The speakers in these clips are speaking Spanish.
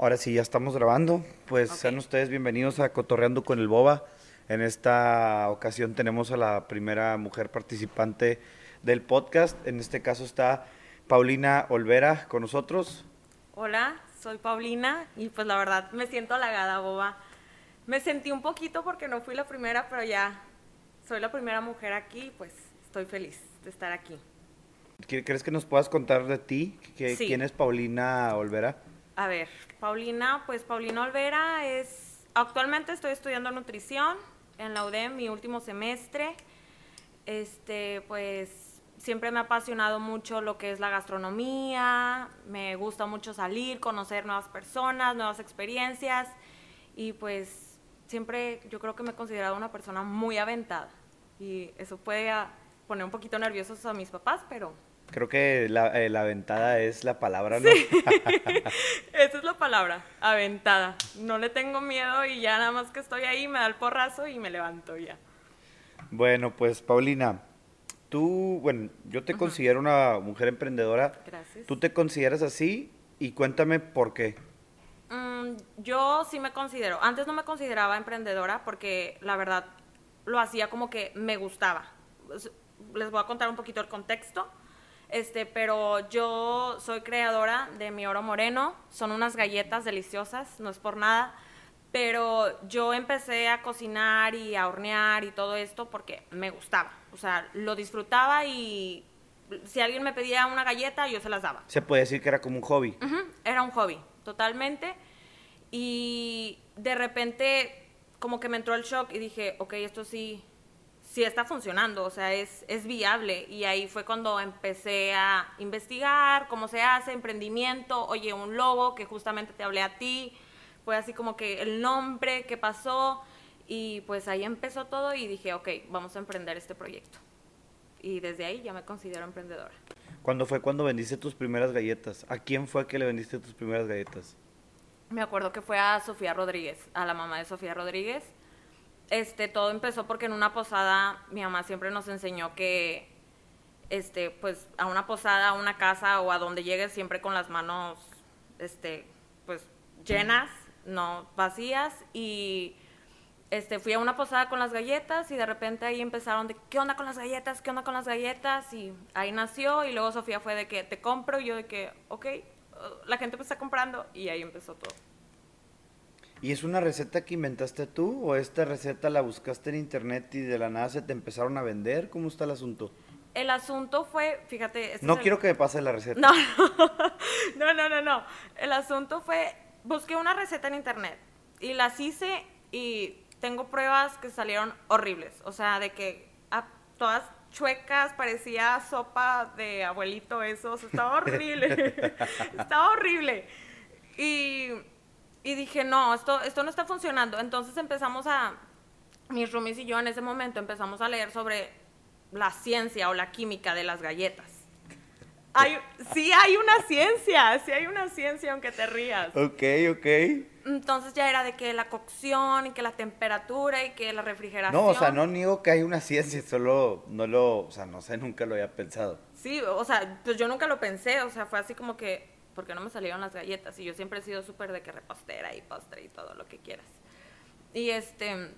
Ahora sí, ya estamos grabando. Pues sean ustedes bienvenidos a Cotorreando con el Boba. En esta ocasión tenemos a la primera mujer participante del podcast. En este caso está Paulina Olvera con nosotros. Hola, soy Paulina y pues la verdad me siento halagada, boba. Me sentí un poquito porque no fui la primera, pero ya soy la primera mujer aquí, pues estoy feliz de estar aquí. ¿Qué- ¿Crees que nos puedas contar de ti? ¿Qué- Sí. ¿Quién es Paulina Olvera? A ver, Paulina, pues Paulina Olvera es, actualmente estoy estudiando nutrición en la UDEM, mi último semestre. Este, pues siempre me ha apasionado mucho lo que es la gastronomía, me gusta mucho salir, conocer nuevas personas, nuevas experiencias y pues siempre yo creo que me he considerado una persona muy aventada y eso puede poner un poquito nerviosos a mis papás, pero Creo que la, eh, la ventada es la palabra, ¿no? Esa es la palabra, aventada. No le tengo miedo y ya nada más que estoy ahí me da el porrazo y me levanto ya. Bueno, pues Paulina, tú, bueno, yo te considero una mujer emprendedora. Gracias. ¿Tú te consideras así? Y cuéntame por qué. Mm, yo sí me considero, antes no me consideraba emprendedora porque la verdad lo hacía como que me gustaba. Les voy a contar un poquito el contexto. Este, pero yo soy creadora de Mi Oro Moreno, son unas galletas deliciosas, no es por nada, pero yo empecé a cocinar y a hornear y todo esto porque me gustaba, o sea, lo disfrutaba y si alguien me pedía una galleta, yo se las daba. Se puede decir que era como un hobby. Era un hobby, totalmente. Y de repente, como que me entró el shock y dije, ok, esto sí, sí está funcionando, o sea, es, es viable. Y ahí fue cuando empecé a investigar cómo se hace, emprendimiento, oye, un logo que justamente te hablé a ti, fue así como que el nombre, qué pasó. Y pues ahí empezó todo y dije, ok, vamos a emprender este proyecto. Y desde ahí ya me considero emprendedora. ¿Cuándo fue cuando vendiste tus primeras galletas? ¿A quién fue que le vendiste tus primeras galletas? Me acuerdo que fue a Sofía Rodríguez, a la mamá de Sofía Rodríguez. Este, todo empezó porque en una posada mi mamá siempre nos enseñó que este, pues a una posada, a una casa o a donde llegues siempre con las manos este, pues llenas, no vacías y este, fui a una posada con las galletas y de repente ahí empezaron de, ¿qué onda con las galletas? ¿Qué onda con las galletas? Y ahí nació y luego Sofía fue de que te compro y yo de que, ok, la gente me está comprando y ahí empezó todo. ¿Y es una receta que inventaste tú o esta receta la buscaste en internet y de la nada se te empezaron a vender? ¿Cómo está el asunto? El asunto fue, fíjate... este No el- quiero que me pase la receta. No, no, no, no, no. El asunto fue, busqué una receta en internet y las hice y tengo pruebas que salieron horribles. O sea, de que a todas chuecas, parecía sopa de abuelito eso, o sea, estaba horrible. estaba horrible. Y, y dije, no, esto, esto no está funcionando. Entonces empezamos a, mis roomies y yo en ese momento empezamos a leer sobre la ciencia o la química de las galletas. Hay, sí hay una ciencia, sí hay una ciencia aunque te rías. Ok, ok. Entonces ya era de que la cocción y que la temperatura y que la refrigeración. No, o sea, no niego que hay una ciencia, solo no lo, o sea, no sé, nunca lo había pensado. Sí, o sea, pues yo nunca lo pensé, o sea, fue así como que, ¿por qué no me salieron las galletas? Y yo siempre he sido súper de que repostera y postre y todo lo que quieras. Y este,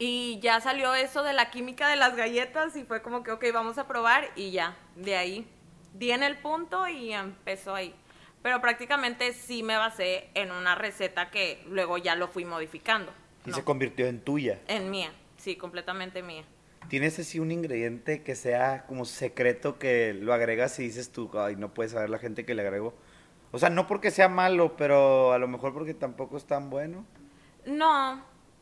y ya salió eso de la química de las galletas y fue como que, ok, vamos a probar y ya, de ahí, di en el punto y empezó ahí. Pero prácticamente sí me basé en una receta que luego ya lo fui modificando. Y ¿no? se convirtió en tuya. En mía, sí, completamente mía. ¿Tienes así un ingrediente que sea como secreto que lo agregas y dices tú, ay, no puedes saber la gente que le agrego? O sea, no porque sea malo, pero a lo mejor porque tampoco es tan bueno. No,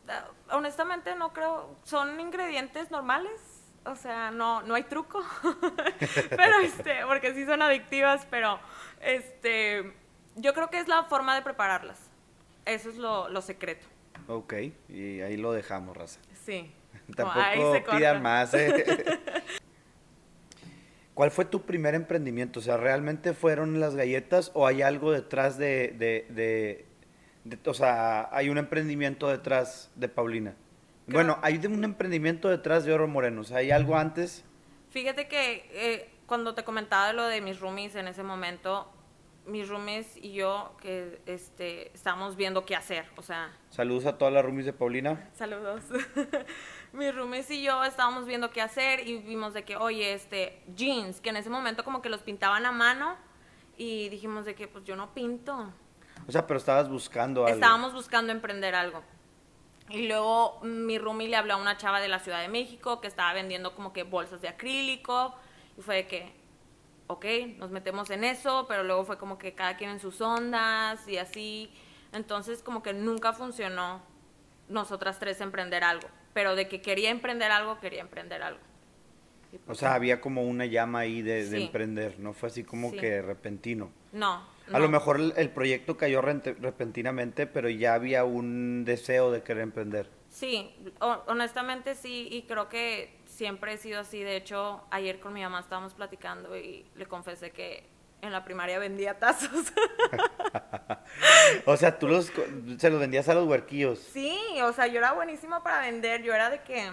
eh, honestamente no creo, son ingredientes normales, o sea, no, no hay truco, pero este, porque sí son adictivas, pero este, yo creo que es la forma de prepararlas, eso es lo, lo secreto, Ok, y ahí lo dejamos, raza. sí. Tampoco pidan más, ¿eh? ¿Cuál fue tu primer emprendimiento? O sea, ¿realmente fueron las galletas o hay algo detrás de, de, de- de- o sea, hay un emprendimiento detrás de Paulina? Creo- Bueno, hay un emprendimiento detrás de Oro Moreno, o sea, ¿hay algo antes? Fíjate que eh, cuando te comentaba lo de mis roomies en ese momento, mis roomies y yo que este, estábamos viendo qué hacer, o sea... Saludos a todas las roomies de Paulina. Saludos. mis roomies y yo estábamos viendo qué hacer y vimos de que, oye, este, jeans, que en ese momento como que los pintaban a mano y dijimos de que, pues yo no pinto. O sea, pero estabas buscando algo. Estábamos buscando emprender algo. Y luego mi roomie le habló a una chava de la Ciudad de México que estaba vendiendo como que bolsas de acrílico y fue de que, ok, nos metemos en eso, pero luego fue como que cada quien en sus ondas y así. Entonces como que nunca funcionó nosotras tres emprender algo, pero de que quería emprender algo, quería emprender algo. o pues sea, había como una llama ahí de, Sí. emprender, no fue así como Sí. que repentino. No. A lo mejor el, el proyecto cayó rente- repentinamente, pero ya había un deseo de querer emprender. Sí, ho- honestamente sí, y creo que siempre he sido así. De hecho, ayer con mi mamá estábamos platicando y le confesé que en la primaria vendía tazos. O sea, tú los, se los vendías a los huerquillos. sí, o sea, yo era buenísima para vender. Yo era de que,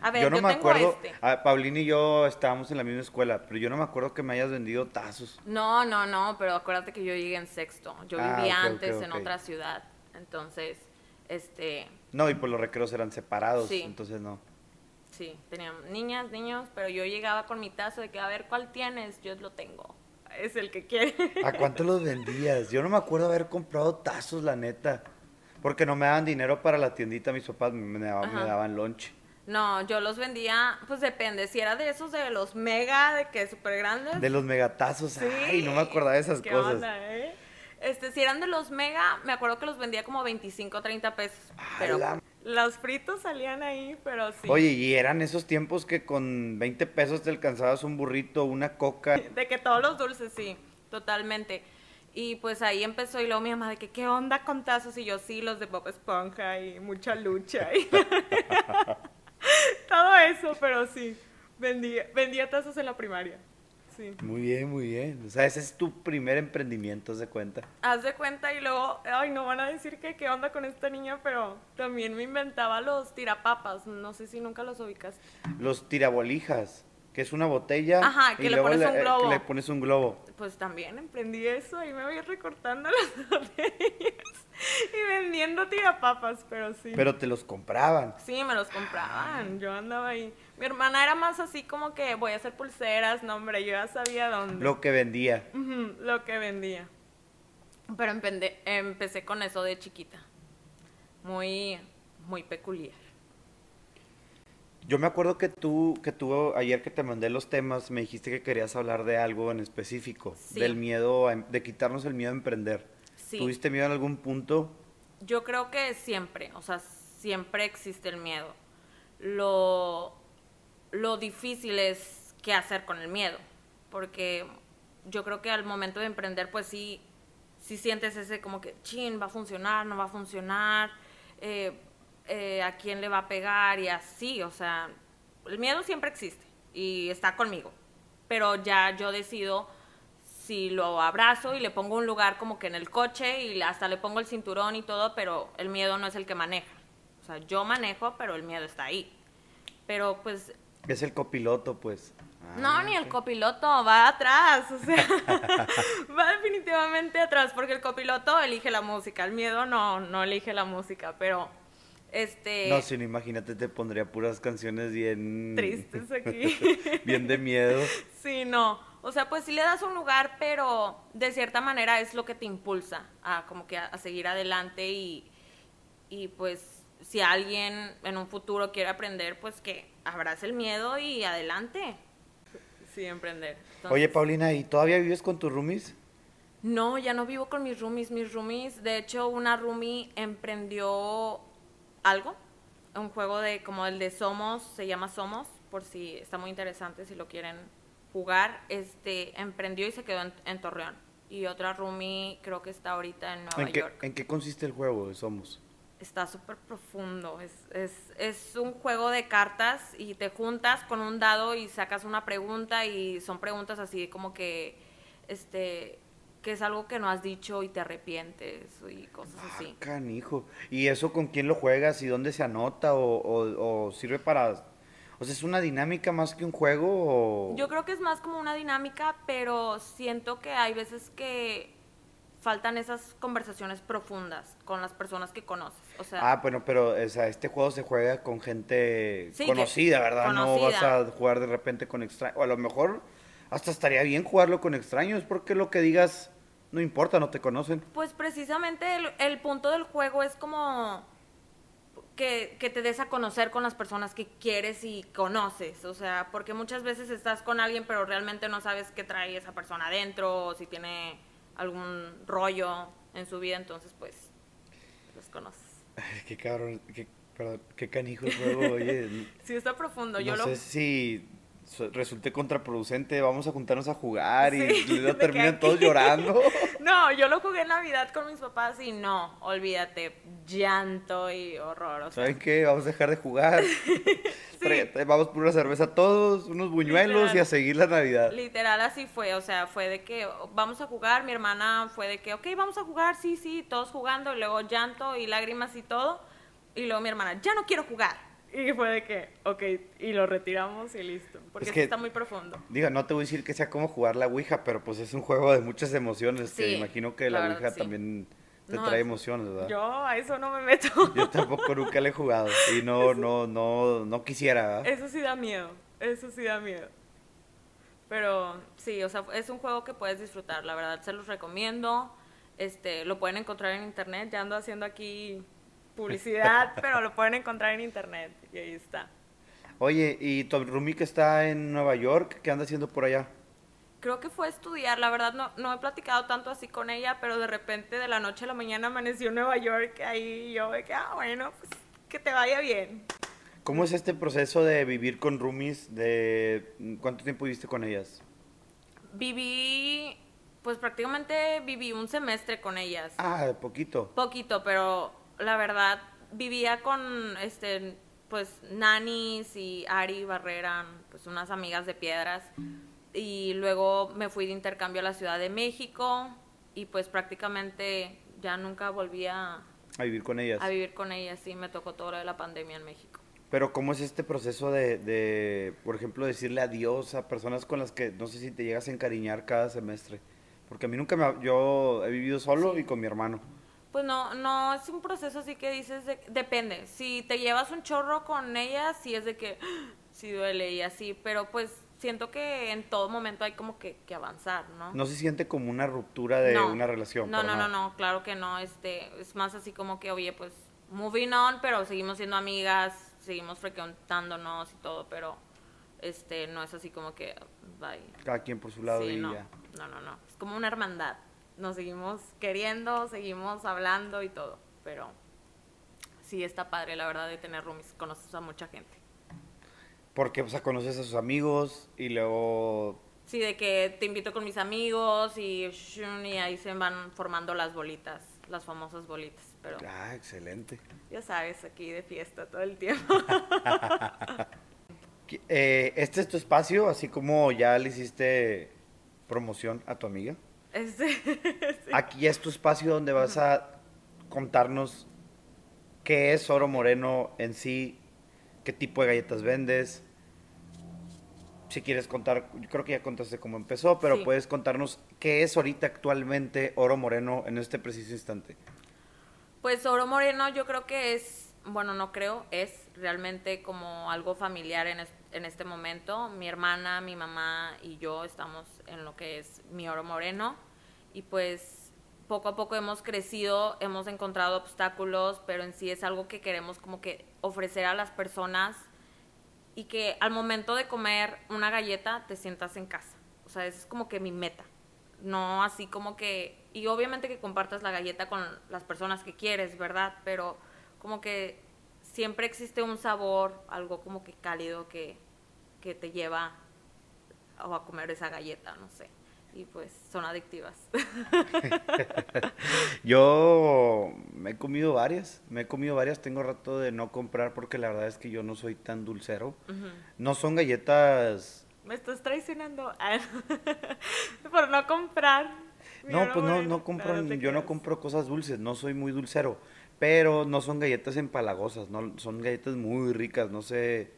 a ver, yo yo, no me tengo acuerdo, este. a- Paulina y yo estábamos en la misma escuela, pero yo no me acuerdo que me hayas vendido tazos. No, no, no, pero acuérdate que yo llegué en sexto. Yo Ah, vivía antes en otra ciudad. Entonces, este, No, y pues los recreos eran separados, Sí. entonces no. sí, teníamos niñas, niños, pero yo llegaba con mi tazo de que, a ver, ¿cuál tienes? Yo lo tengo. Es el que quiere. ¿A cuánto los vendías? Yo no me acuerdo haber comprado tazos, la neta. Porque no me daban dinero para la tiendita, mis papás me, me daban, me daban lunch. No, yo los vendía, pues depende, si era de esos de los mega, de que súper grandes. De los megatazos, ay, no me acordaba de esas ¿Qué cosas. onda, eh? Este, si eran de los mega, me acuerdo que los vendía como 25, 30 pesos. Pero la- los fritos salían ahí, pero sí. Oye, y eran esos tiempos que con 20 pesos te alcanzabas un burrito, una coca. De que todos los dulces, sí, totalmente. Y pues ahí empezó y luego mi mamá de que, ¿qué onda con tazos? Y yo, sí, los de Bob Esponja y mucha lucha. Y Todo eso, pero sí, vendía, vendía tazos en la primaria. Sí. Muy bien, muy bien. O sea, ese es tu primer emprendimiento, ¿se cuenta? Haz de cuenta y luego, ay, no van a decir que qué onda con esta niña, pero también me inventaba los tirapapas. No sé si nunca los ubicas. Los tirabolijas, que es una botella. Ajá, que y le luego pones un eh, globo. que le pones un globo. Pues también emprendí eso y me voy recortando las botellas y vendiendo tirapapas, pero sí. Pero te los compraban. Sí, me los compraban, yo andaba ahí. Mi hermana era más así como que voy a hacer pulseras, no hombre, yo ya sabía dónde. Lo que vendía. Lo que vendía. Pero empende- empecé con eso de chiquita. Muy, muy peculiar. Yo me acuerdo que tú, que tú, ayer que te mandé los temas, me dijiste que querías hablar de algo en específico. Sí. Del miedo, a em- de quitarnos el miedo a emprender. Sí. ¿Tuviste miedo en algún punto? Yo creo que siempre, o sea, siempre existe el miedo. Lo, lo difícil es qué hacer con el miedo, porque yo creo que al momento de emprender, pues sí, sí sientes ese como que, chin, va a funcionar, no va a funcionar, eh, eh, a quién le va a pegar y así, o sea, el miedo siempre existe y está conmigo, pero ya yo decido si lo abrazo y le pongo un lugar como que en el coche y hasta le pongo el cinturón y todo, pero el miedo no es el que maneja. O sea, yo manejo, pero el miedo está ahí. Pero pues, Es el copiloto, pues. no, Ah, ni el copiloto, va atrás, o sea, va definitivamente atrás, porque el copiloto elige la música, el miedo no, no elige la música, pero este... No, si no, imagínate, te pondría puras canciones bien... Tristes aquí. bien de miedo. Sí, no. O sea, pues sí le das un lugar, pero de cierta manera es lo que te impulsa a como que a, a seguir adelante y, y pues si alguien en un futuro quiere aprender, pues que abrace el miedo y adelante. Sí, emprender. Entonces- Oye, Paulina, ¿y todavía vives con tus roomies? No, ya no vivo con mis roomies. Mis roomies, de hecho, una roomie emprendió algo, un juego de como el de Somos, se llama Somos, por si está muy interesante, si lo quieren jugar. Este emprendió y se quedó en, en Torreón. Y otra roomie creo que está ahorita en Nueva ¿En qué, York. ¿En qué consiste el juego de Somos? Está súper profundo. Es, es, es un juego de cartas y te juntas con un dado y sacas una pregunta y son preguntas así como que, este, que es algo que no has dicho y te arrepientes y cosas así. Ah, canijo. ¿Y eso con quién lo juegas y dónde se anota o, o- o sirve para... O sea, ¿es una dinámica más que un juego o...? Yo creo que es más como una dinámica, pero siento que hay veces que faltan esas conversaciones profundas con las personas que conoces. O sea, Ah, bueno, pero o sea, este juego se juega con gente Sí, que- conocida, ¿verdad? No vas a jugar de repente con extraños. O a lo mejor hasta estaría bien jugarlo con extraños, porque lo que digas no importa, no te conocen. pues precisamente el, el punto del juego es como que, que te des a conocer con las personas que quieres y conoces. O sea, porque muchas veces estás con alguien, pero realmente no sabes qué trae esa persona adentro, o si tiene algún rollo en su vida, entonces pues los conoces. Ay, qué cabrón, qué, perdón, qué canijo el juego, oye. Sí, está profundo. Yo no lo, sé si resulte contraproducente, vamos a juntarnos a jugar y Sí, luego terminan aquí- todos llorando. No, yo lo jugué en Navidad con mis papás y no, olvídate, llanto y horror. O sea, ¿Saben qué? Vamos a dejar de jugar. Vamos por una cerveza todos, unos buñuelos Literal. y a seguir la Navidad. literal así fue, o sea, fue de que vamos a jugar, mi hermana fue de que, ok, vamos a jugar, sí, sí, todos jugando, y luego llanto y lágrimas y todo, y luego mi hermana, ya no quiero jugar. Y fue de que, ok, y lo retiramos y listo, porque Es que- está muy profundo. Diga, no te voy a decir que sea como jugar la Ouija, pero pues es un juego de muchas emociones. que Sí, imagino que la Ouija sí. también te No, trae es- emociones, ¿verdad? Yo a eso no me meto. Yo tampoco nunca le he jugado y no, no, no, no quisiera, ¿verdad? Eso sí da miedo, eso sí da miedo. Pero sí, o sea, es un juego que puedes disfrutar, la verdad, se los recomiendo. Este, lo pueden encontrar en internet, ya ando haciendo aquí publicidad, pero lo pueden encontrar en internet y ahí está. Oye, ¿y tu Rumi que está en Nueva York? ¿Qué anda haciendo por allá? Creo que fue a estudiar, la verdad no, no he platicado tanto así con ella, pero de repente de la noche a la mañana amaneció en Nueva York ahí yo de que, ah, bueno, pues que te vaya bien. ¿Cómo es este proceso de vivir con roomies? De, ¿Cuánto tiempo viviste con ellas? Viví, pues prácticamente viví un semestre con ellas. Ah, poquito. Poquito, pero la verdad vivía con este pues Nanis y Ari Barrera, pues unas amigas de piedras y luego me fui de intercambio a la Ciudad de México y pues prácticamente ya nunca volví a, A vivir con ellas. a vivir con ellas, sí, me tocó todo lo de la pandemia en México. Pero ¿cómo es este proceso de, de, por ejemplo, decirle adiós a personas con las que no sé si te llegas a encariñar cada semestre? Porque a mí nunca me... Yo he vivido solo y con mi hermano. Pues no, no es un proceso así que dices, de- depende. Si te llevas un chorro con ella, sí es de que sí duele y así, pero pues siento que en todo momento hay como que, que avanzar, ¿no? No se siente como una ruptura de No. una relación. No, no, no, no, claro que no. Este, es más así como que, oye, pues moving on, pero seguimos siendo amigas, seguimos frecuentándonos y todo, pero este, no es así como que, bye. Cada quien por su lado Sí, y no, ya. no, no, no. Es como una hermandad. Nos seguimos queriendo, seguimos hablando y todo. Pero sí está padre, la verdad, de tener roomies. Conoces a mucha gente. Porque, o sea, conoces a sus amigos y luego... Sí, de que te invito con mis amigos y, shun, y ahí se van formando las bolitas, las famosas bolitas. Pero Ah, excelente. ya sabes, aquí de fiesta todo el tiempo. Eh, este es tu espacio, así como ya le hiciste promoción a tu amiga. Este, sí. Aquí es tu espacio donde vas a contarnos qué es Oro Moreno en sí, qué tipo de galletas vendes. Si quieres contar, yo creo que ya contaste cómo empezó, pero Sí. puedes contarnos qué es ahorita actualmente Oro Moreno en este preciso instante. Pues Oro Moreno yo creo que es, bueno, no creo, es realmente como algo familiar en, es- en este momento. Mi hermana, mi mamá y yo estamos en lo que es mi Oro Moreno y pues poco a poco hemos crecido, hemos encontrado obstáculos, pero en sí es algo que queremos como que ofrecer a las personas y que al momento de comer una galleta te sientas en casa. O sea, esa es como que mi meta. No así como que... Y obviamente que compartas la galleta con las personas que quieres, ¿verdad? Pero como que siempre existe un sabor, algo como que cálido que, que te lleva a a comer esa galleta, no sé. Y pues son adictivas. Yo me he comido varias, me he comido varias, tengo rato de no comprar porque la verdad es que yo no soy tan dulcero. No son galletas Me estás traicionando Ah, por no comprar. No, pues no, no compro, yo no compro cosas dulces, no soy muy dulcero, pero no son galletas empalagosas, no, son galletas muy ricas, no sé,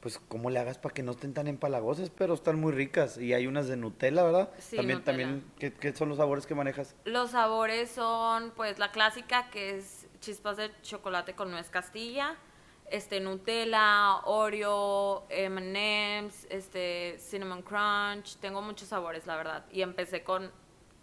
pues, ¿cómo le hagas para que no estén tan empalagosas? Pero están muy ricas. Y hay unas de Nutella, ¿verdad? Sí, también, Nutella. también, ¿qué, qué son los sabores que manejas? Los sabores son, pues, la clásica, que es chispas de chocolate con nuez castilla, este, Nutella, Oreo, M&M's, este, Cinnamon Crunch. Tengo muchos sabores, la verdad. Y empecé con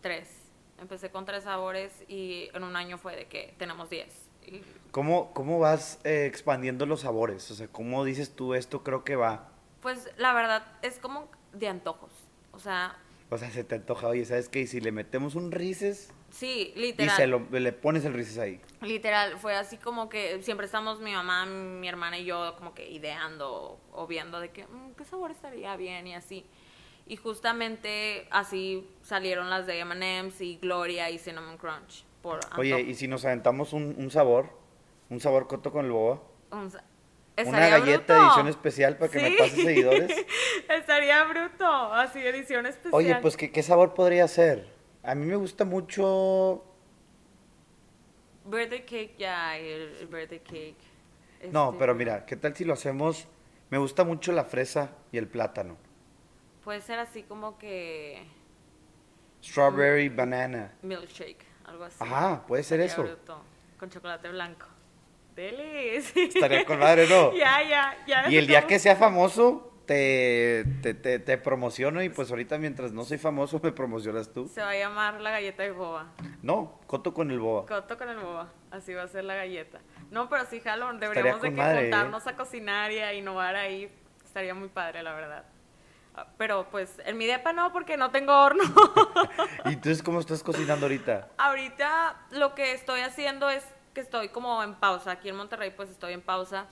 tres. Empecé con tres sabores y en un año fue de que tenemos diez. Y, ¿Cómo, cómo vas eh, expandiendo los sabores? O sea, ¿cómo dices tú esto creo que va? pues, la verdad, es como de antojos. O sea, O sea, se te antoja, oye, ¿sabes qué? Y si le metemos un Rices sí, y literal. se lo, le pones el Rices ahí. Literal, fue así como que siempre estamos mi mamá, mi hermana y yo como que ideando o viendo de que "Mm, qué sabor estaría bien y así. Y justamente así salieron las de M&M's y Gloria y Cinnamon Crunch. Por Oye. ¿y si nos aventamos un, un sabor? Un sabor coto con el boba. Un Una galleta bruto. edición especial para que me pases seguidores. estaría bruto, así edición especial. Oye, pues, ¿qué, ¿qué sabor podría ser? A mí me gusta mucho... Birthday cake, ya, el, el birthday cake. No, Este, pero mira, ¿qué tal si lo hacemos? Me gusta mucho la fresa y el plátano. Puede ser así como que Strawberry banana. milkshake, algo así. Ajá, puede ser Estaría eso. bruto, con chocolate blanco. Delis. Estaría con madre, ¿no? ya, ya, ya. Y el día que sea famoso, te, te, te, te promociono y pues ahorita mientras no soy famoso me promocionas tú. Se va a llamar la galleta de boba. No, coto con el boba. Coto con el boba. Así va a ser la galleta. No, pero sí, jalón. Deberíamos de que madre, ¿eh? juntarnos a cocinar y a innovar ahí. Estaría muy padre, la verdad. Pero pues en mi depa no, porque no tengo horno. ¿Y entonces cómo estás cocinando ahorita? Ahorita lo que estoy haciendo es que estoy como en pausa. Aquí en Monterrey pues estoy en pausa.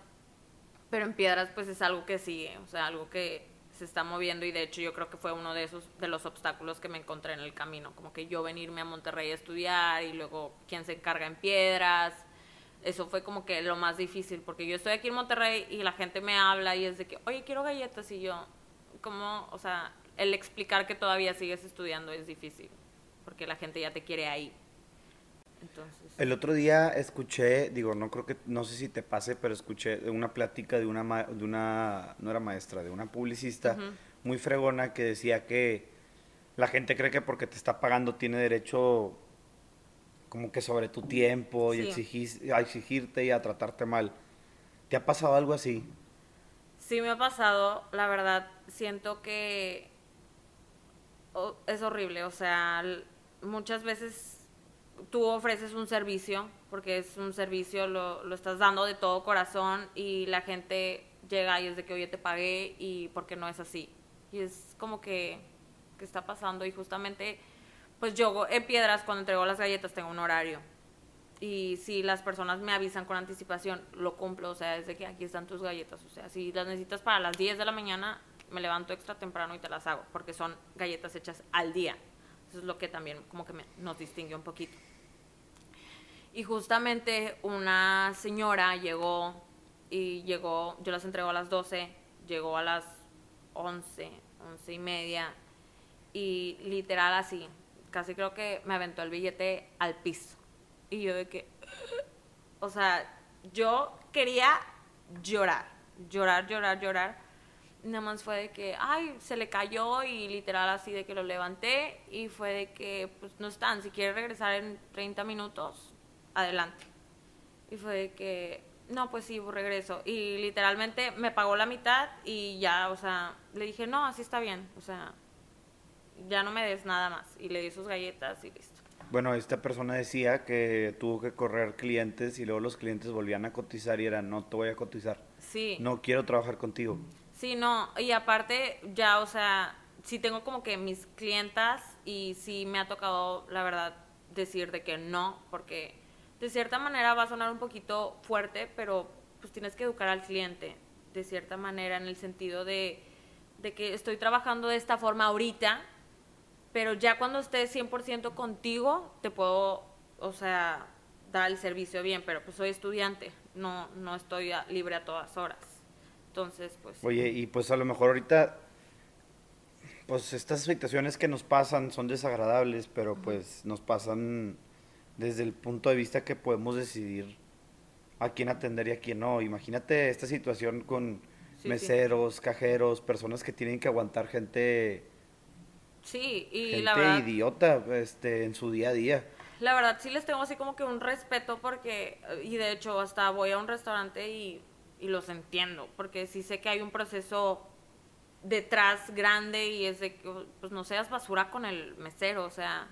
Pero en Piedras pues es algo que sigue, o sea, algo que se está moviendo y de hecho yo creo que fue uno de esos de los obstáculos que me encontré en el camino, como que yo venirme a Monterrey a estudiar y luego quién se encarga en Piedras. Eso fue como que lo más difícil porque yo estoy aquí en Monterrey y la gente me habla y es de que, "Oye, quiero galletas" y yo como, o sea, el explicar que todavía sigues estudiando es difícil porque la gente ya te quiere ahí. Entonces, El otro día escuché, digo, no creo que, no sé si te pase, pero escuché una plática de una, ma- de una, no era maestra, de una publicista Ujú. muy fregona que decía que la gente cree que porque te está pagando tiene derecho como que sobre tu tiempo y Sí. exigir, a exigirte y a tratarte mal. ¿Te ha pasado algo así? Sí me ha pasado, la verdad, siento que o- es horrible, o sea, muchas veces tú ofreces un servicio, porque es un servicio, lo, lo estás dando de todo corazón y la gente llega y es de que, oye, te pagué y porque no es así. Y es como que, que está pasando y justamente, pues yo en Piedras cuando entrego las galletas tengo un horario. Y si las personas me avisan con anticipación, lo cumplo, o sea, desde que aquí están tus galletas, o sea, si las necesitas para las 10 de la mañana, me levanto extra temprano y te las hago, porque son galletas hechas al día. Eso es lo que también como que nos distingue un poquito. Y justamente una señora llegó y llegó, yo las entrego a las 12, llegó a las 11, 11 y media y literal así, casi creo que me aventó el billete al piso. Y yo de que, o sea, yo quería llorar, llorar, llorar, llorar. Nada más fue de que, ay, se le cayó y literal así de que lo levanté y fue de que, pues no están, si quiere regresar en 30 minutos, adelante. Y fue de que, no, pues sí, regreso. Y literalmente me pagó la mitad y ya, o sea, le dije, no, así está bien, o sea, ya no me des nada más. Y le di sus galletas y listo. Bueno, esta persona decía que tuvo que correr clientes y luego los clientes volvían a cotizar y era, no te voy a cotizar. Sí. No quiero trabajar contigo. Sí, no, y aparte ya, o sea, sí tengo como que mis clientas y sí me ha tocado, la verdad, decir de que no, porque de cierta manera va a sonar un poquito fuerte, pero pues tienes que educar al cliente, de cierta manera, en el sentido de, de que estoy trabajando de esta forma ahorita, pero ya cuando esté 100% contigo, te puedo, o sea, dar el servicio bien, pero pues soy estudiante, no, no estoy a- libre a todas horas. Entonces, pues... Oye, y pues a lo mejor ahorita, pues estas situaciones que nos pasan son desagradables, pero pues nos pasan desde el punto de vista que podemos decidir a quién atender y a quién no. Imagínate esta situación con meseros, cajeros, personas que tienen que aguantar gente, Sí, y gente la verdad... idiota este, en su día a día. La verdad sí les tengo así como que un respeto porque, y de hecho hasta voy a un restaurante y, y los entiendo, porque sí sé que hay un proceso detrás grande y es de que, pues no seas basura con el mesero, o sea,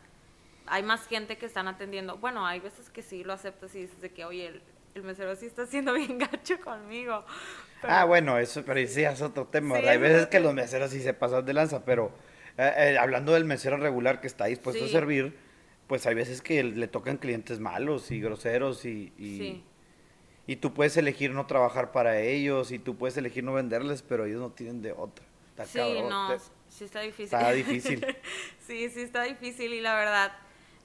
hay más gente que están atendiendo. Bueno, hay veces que sí lo aceptas y dices de que, oye, el, el mesero sí está siendo bien gacho conmigo. Pero- Ah, bueno, eso, pero sí es otro tema. Sí. Hay es veces que los meseros sí se pasan de lanza, pero eh, eh, hablando del mesero regular que está dispuesto Sí. a servir, pues hay veces que le tocan clientes malos y groseros y, y, Sí. y tú puedes elegir no trabajar para ellos y tú puedes elegir no venderles, pero ellos no tienen de otra. Está Sí, cabrón, no, te- sí está difícil. está difícil. sí, sí está difícil y la verdad,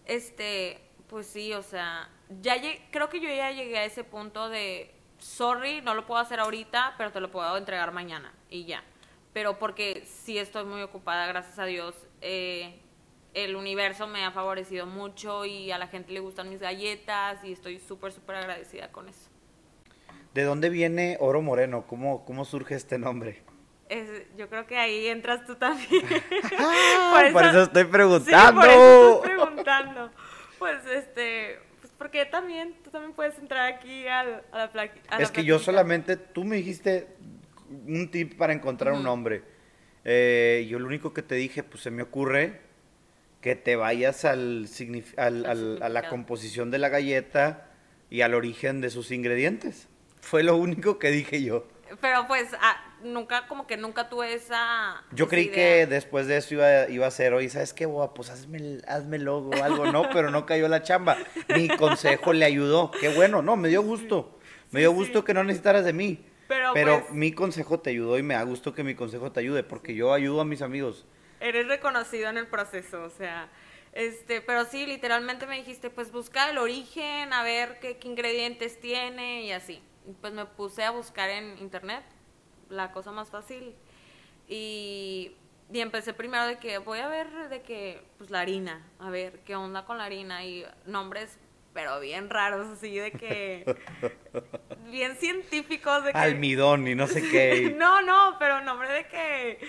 este, pues sí, o sea, ya creo que yo ya llegué a ese punto de, sorry, no lo puedo hacer ahorita, pero te lo puedo entregar mañana y ya. Pero porque sí estoy muy ocupada, gracias a Dios. eh, el universo me ha favorecido mucho y a la gente le gustan mis galletas y estoy súper, súper agradecida con eso. ¿De dónde viene Oro Moreno? ¿Cómo, cómo surge este nombre? Es- yo creo que ahí entras tú también. Ah, por eso estoy Sí, preguntando. por eso estoy preguntando. Pues este, pues porque también, tú también puedes entrar aquí al, a la plaqui- a la Es que yo plaquita. solamente, tú me dijiste un tip para encontrar un Ujú. nombre. Eh, yo lo único que te dije, pues se me ocurre que te vayas al, al- a la composición de la galleta y al origen de sus ingredientes. Fue lo único que dije yo. Pero pues ah, nunca, como que nunca tuve esa. Yo esa creí idea. que después de eso iba, iba a ser, oye, ¿sabes qué, boba? Pues hazme, hazme logo o algo, no, pero no cayó la chamba. Mi consejo le ayudó. Qué bueno, no, me dio gusto. Me dio gusto que no necesitaras de mí. Pero, Pero pues, mi consejo te ayudó y me da gusto que mi consejo te ayude, porque yo ayudo a mis amigos. eres reconocido en el proceso, o sea. Este, pero sí, literalmente me dijiste, pues busca el origen, a ver qué, qué ingredientes tiene y así. Pues me puse a buscar en internet, la cosa más fácil. Y, y empecé primero de que voy a ver de que, pues la harina, a ver qué onda con la harina y nombres, pero bien raros, así de que, bien científicos de que... Almidón y no sé qué. No, no, pero nombre de que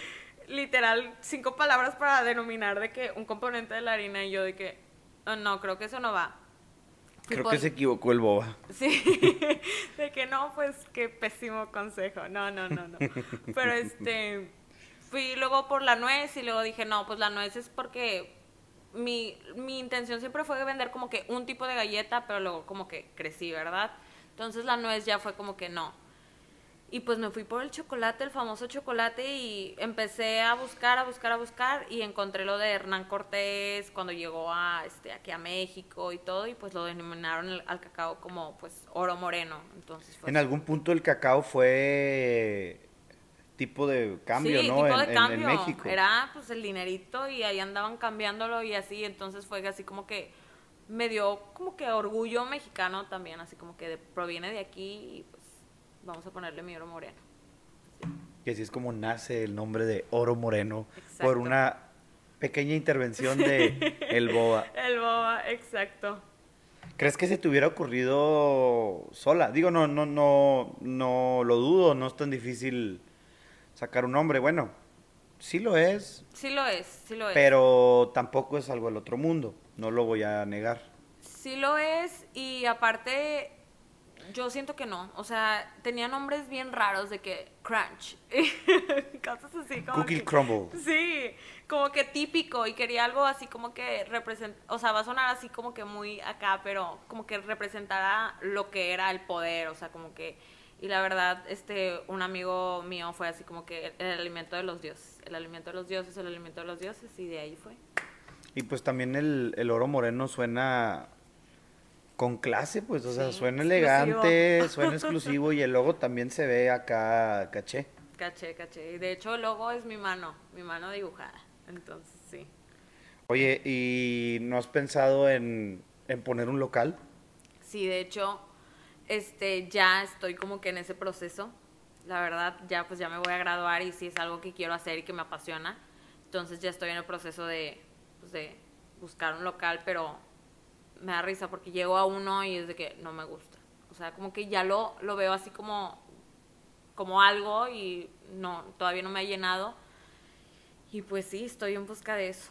literal cinco palabras para denominar de que un componente de la harina y yo de que "Oh, no, creo que eso no va. Creo que se equivocó el boba. Sí, de que no, pues qué pésimo consejo. No, no, no, no. Pero este fui luego por la nuez y luego dije, no, pues la nuez es porque mi, mi intención siempre fue vender como que un tipo de galleta, pero luego como que crecí, ¿verdad? Entonces la nuez ya fue como que no. Y pues me fui por el chocolate, el famoso chocolate, y empecé a buscar, a buscar, a buscar, y encontré lo de Hernán Cortés cuando llegó a, este, aquí a México y todo, y pues lo denominaron el- al cacao como pues oro moreno. Entonces fue En algún punto el cacao fue tipo de cambio, sí, ¿no? tipo en, de en- en cambio. México. Era pues el dinerito y ahí andaban cambiándolo y así, entonces fue así como que me dio como que orgullo mexicano también, así como que de- proviene de aquí y pues vamos a ponerle mi oro moreno. Y así es como nace el nombre de Oro Moreno Exacto. por una pequeña intervención de el boba. El boba, exacto. ¿Crees que se te hubiera ocurrido sola? Digo, no, no, no, no lo dudo, no es tan difícil sacar un nombre. Bueno, sí lo es, Sí lo es, sí lo es. pero tampoco es algo del otro mundo, no lo voy a negar. Sí lo es y aparte yo siento que no, o sea, tenía nombres bien raros de que crunch, cosas así como Cookie que- Crumble. Sí, como que típico y quería algo así como que representa, o sea, va a sonar así como que muy acá, pero como que representara lo que era el poder, o sea, como que y la verdad, este un amigo mío fue así como que el alimento de los dioses, el alimento de los dioses, el alimento de los dioses y de ahí fue. Y pues también el, el oro moreno suena con clase, pues, o sea, Sí, suena exclusivo. elegante, suena exclusivo y el logo también se ve acá caché. Caché, caché. Y de hecho el logo es mi mano, mi mano dibujada. Entonces, sí. Oye, ¿y no has pensado en, en poner un local? Sí, de hecho, este, ya estoy como que en ese proceso. La verdad, ya pues ya me voy a graduar y sí es algo que quiero hacer y que me apasiona. Entonces ya estoy en el proceso de, pues, de buscar un local, pero me da risa porque llego a uno y es de que no me gusta. O sea, como que ya lo, lo veo así como como algo y no, todavía no me ha llenado. Y pues sí, estoy en busca de eso.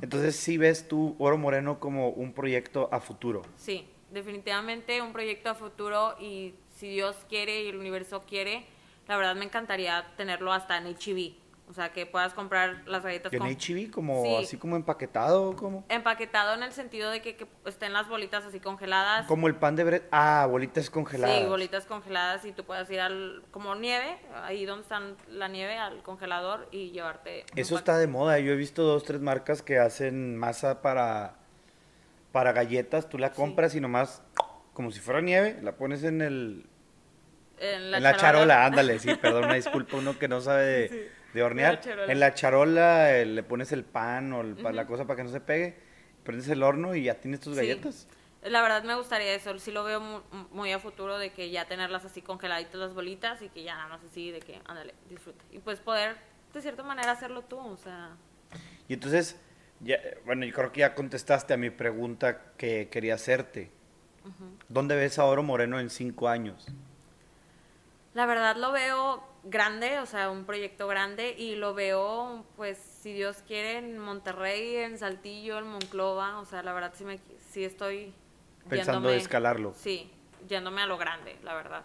Entonces, ¿sí ves tú Oro Moreno como un proyecto a futuro? Sí, definitivamente un proyecto a futuro y si Dios quiere y el universo quiere, la verdad me encantaría tenerlo hasta en HIV. O sea, que puedas comprar las galletas ¿En con... HIV? Como, Sí. ¿Así como empaquetado? como Empaquetado en el sentido de que, que estén las bolitas así congeladas. Como el pan de bread. Ah, bolitas congeladas. Sí, bolitas congeladas y tú puedes ir al, como nieve, ahí donde están la nieve, al congelador y llevarte. Eso está de moda. Yo he visto dos, tres marcas que hacen masa para, para galletas. Tú la Sí. compras y nomás, como si fuera nieve, la pones en el... En la, en la charola. charola, ándale, sí, perdón, una disculpa, uno que no sabe de, Sí, de hornear. la en la charola eh, le pones el pan o el- pa- la Ujú. cosa para que no se pegue, prendes el horno y ya tienes tus Sí. galletas. La verdad me gustaría eso, sí lo veo mu- muy, a futuro de que ya tenerlas así congeladitas las bolitas y que ya nada más así de que, ándale, disfruta. Y pues poder de cierta manera hacerlo tú, o sea, Y entonces, ya, bueno, yo creo que ya contestaste a mi pregunta que quería hacerte. ¿Dónde ves a Oro Moreno en cinco años? La verdad lo veo grande, o sea, un proyecto grande y lo veo, pues, si Dios quiere, en Monterrey, en Saltillo, en Monclova, o sea, la verdad sí, me, sí estoy Pensando yéndome- escalarlo. Sí, yéndome a lo grande, la verdad.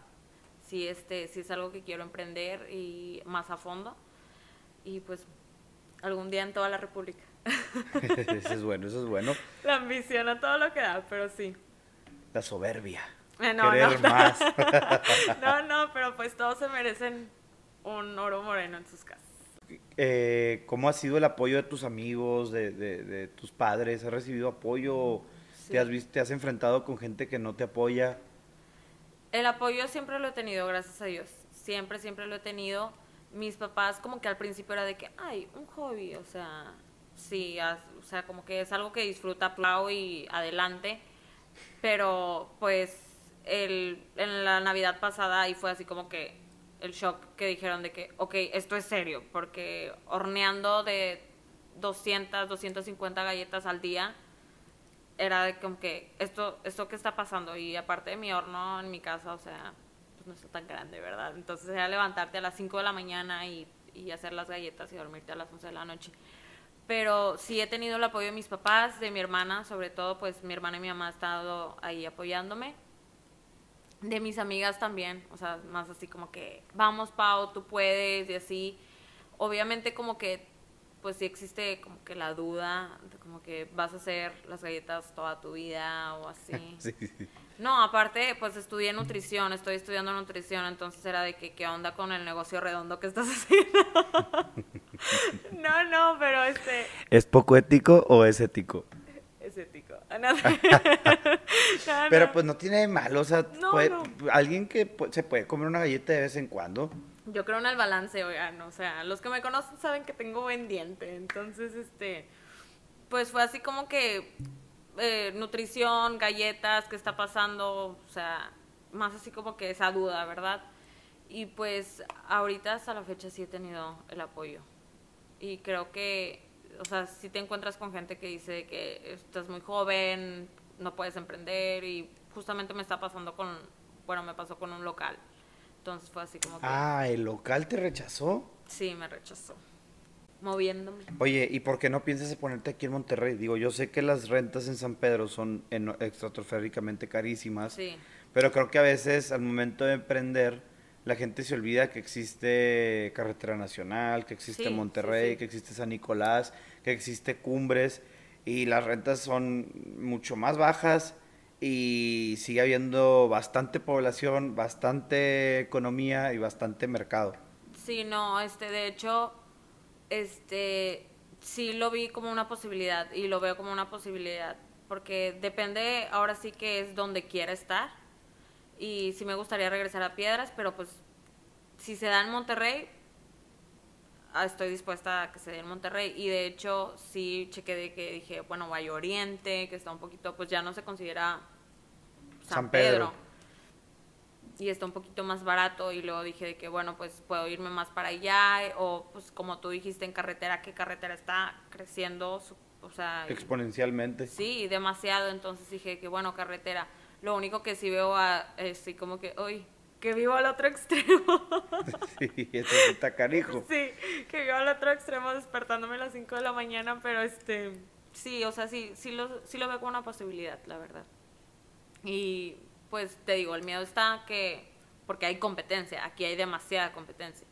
Sí, este, sí es algo que quiero emprender y más a fondo y pues algún día en toda la República. eso es bueno, eso es bueno. La ambición a todo lo que da, pero sí. La soberbia. Eh, no, Querer no. más. No, no, pero pues todos se merecen un oro moreno en sus casas. Eh, ¿Cómo ha sido el apoyo de tus amigos, de, de- de tus padres? ¿Has recibido apoyo? Sí. ¿Te, has visto, ¿Te has enfrentado con gente que no te apoya? El apoyo siempre lo he tenido, gracias a Dios. Siempre, siempre lo he tenido. Mis papás como que al principio era de que, ay, un hobby, o sea, sí, o sea, como que es algo que disfruta Plau y adelante. Pero pues el, en la Navidad pasada ahí fue así como que el shock que dijeron de que, ok, esto es serio, porque horneando de 200, 250 galletas al día, era de como que esto, esto que está pasando y aparte de mi horno en mi casa, o sea, pues no está tan grande, ¿verdad? Entonces era levantarte a las 5 de la mañana y, y hacer las galletas y dormirte a las 11 de la noche. Pero sí he tenido el apoyo de mis papás, de mi hermana, sobre todo, pues mi hermana y mi mamá han estado ahí apoyándome. De mis amigas también, o sea, más así como que, vamos Pau, tú puedes y así. Obviamente como que, pues sí existe como que la duda, de como que vas a hacer las galletas toda tu vida o así. Sí, sí, sí. No, aparte, pues estudié nutrición, estoy estudiando nutrición, entonces era de que qué onda con el negocio redondo que estás haciendo. no, no, pero este ¿Es poco ético o es ético? es ético. No, no, Pero pues no tiene de malo, o sea, puede- alguien que pu- se puede comer una galleta de vez en cuando. Yo creo en el balance, oigan, o sea, los que me conocen saben que tengo buen diente, entonces, este, pues fue así como que eh, nutrición, galletas, ¿qué está pasando? O sea, más así como que esa duda, ¿verdad? Y pues ahorita hasta la fecha sí he tenido el apoyo. Y creo que, o sea, si te encuentras con gente que dice que estás muy joven, no puedes emprender y justamente me está pasando con, bueno, me pasó con un local. Entonces fue así como que... Ah, ¿el local te rechazó? Sí, me rechazó. Moviéndome. Oye, ¿y por qué no piensas ponerte aquí en Monterrey? Digo, yo sé que las rentas en San Pedro son estratosféricamente carísimas, Sí. pero creo que a veces al momento de emprender la gente se olvida que existe Carretera Nacional, que existe Sí, sí, Monterrey, sí. que existe San Nicolás, que existe Cumbres y las rentas son mucho más bajas y sigue habiendo bastante población, bastante economía y bastante mercado. Sí, no, este, de hecho, este, sí lo vi como una posibilidad y lo veo como una posibilidad, porque depende, ahora sí que es donde quiera estar y sí me gustaría regresar a Piedras, pero pues si se da en Monterrey, ah, estoy dispuesta a que se dé en Monterrey y de hecho sí chequé de que dije, bueno, Valle Oriente, que está un poquito, pues ya no se considera San, San Pedro. Pedro y está un poquito más barato y luego dije de que bueno pues puedo irme más para allá o pues como tú dijiste en carretera que carretera está creciendo o sea y- Exponencialmente. sí demasiado entonces dije que bueno carretera lo único que sí veo a, eh, sí como que hoy que vivo al otro extremo. sí, eso está canijo. Sí, que vivo al otro extremo despertándome a las 5 de la mañana, pero este, sí, o sea, sí, sí lo, sí lo veo como una posibilidad, la verdad. Y pues te digo, el miedo está que, porque hay competencia, aquí hay demasiada competencia.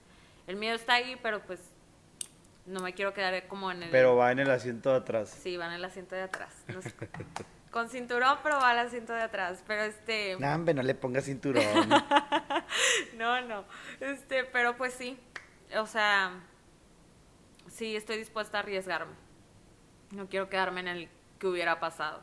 El miedo está ahí, pero pues no me quiero quedar como en el... Pero va en el asiento de atrás. Sí, va en el asiento de atrás. No sé. Con cinturón, pero va al asiento de atrás. Pero este. No, hombre, no le pongas cinturón. no, no. Este, pero pues sí. O sea, sí estoy dispuesta a arriesgarme. No quiero quedarme en el que hubiera pasado.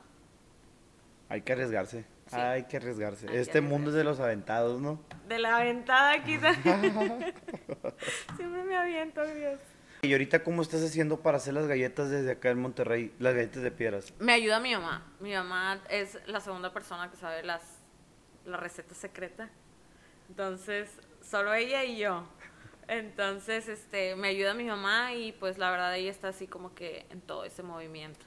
Hay que arriesgarse. Hay que arriesgarse. este mundo es de los aventados, ¿no? De la aventada, quizás. Siempre me aviento, Dios. ¿Y ahorita cómo estás haciendo para hacer las galletas desde acá en Monterrey, las galletas de piedras? Me ayuda mi mamá. Mi mamá es la segunda persona que sabe las la receta secreta. Entonces, solo ella y yo. Entonces, este, me ayuda mi mamá y pues la verdad ella está así como que en todo ese movimiento.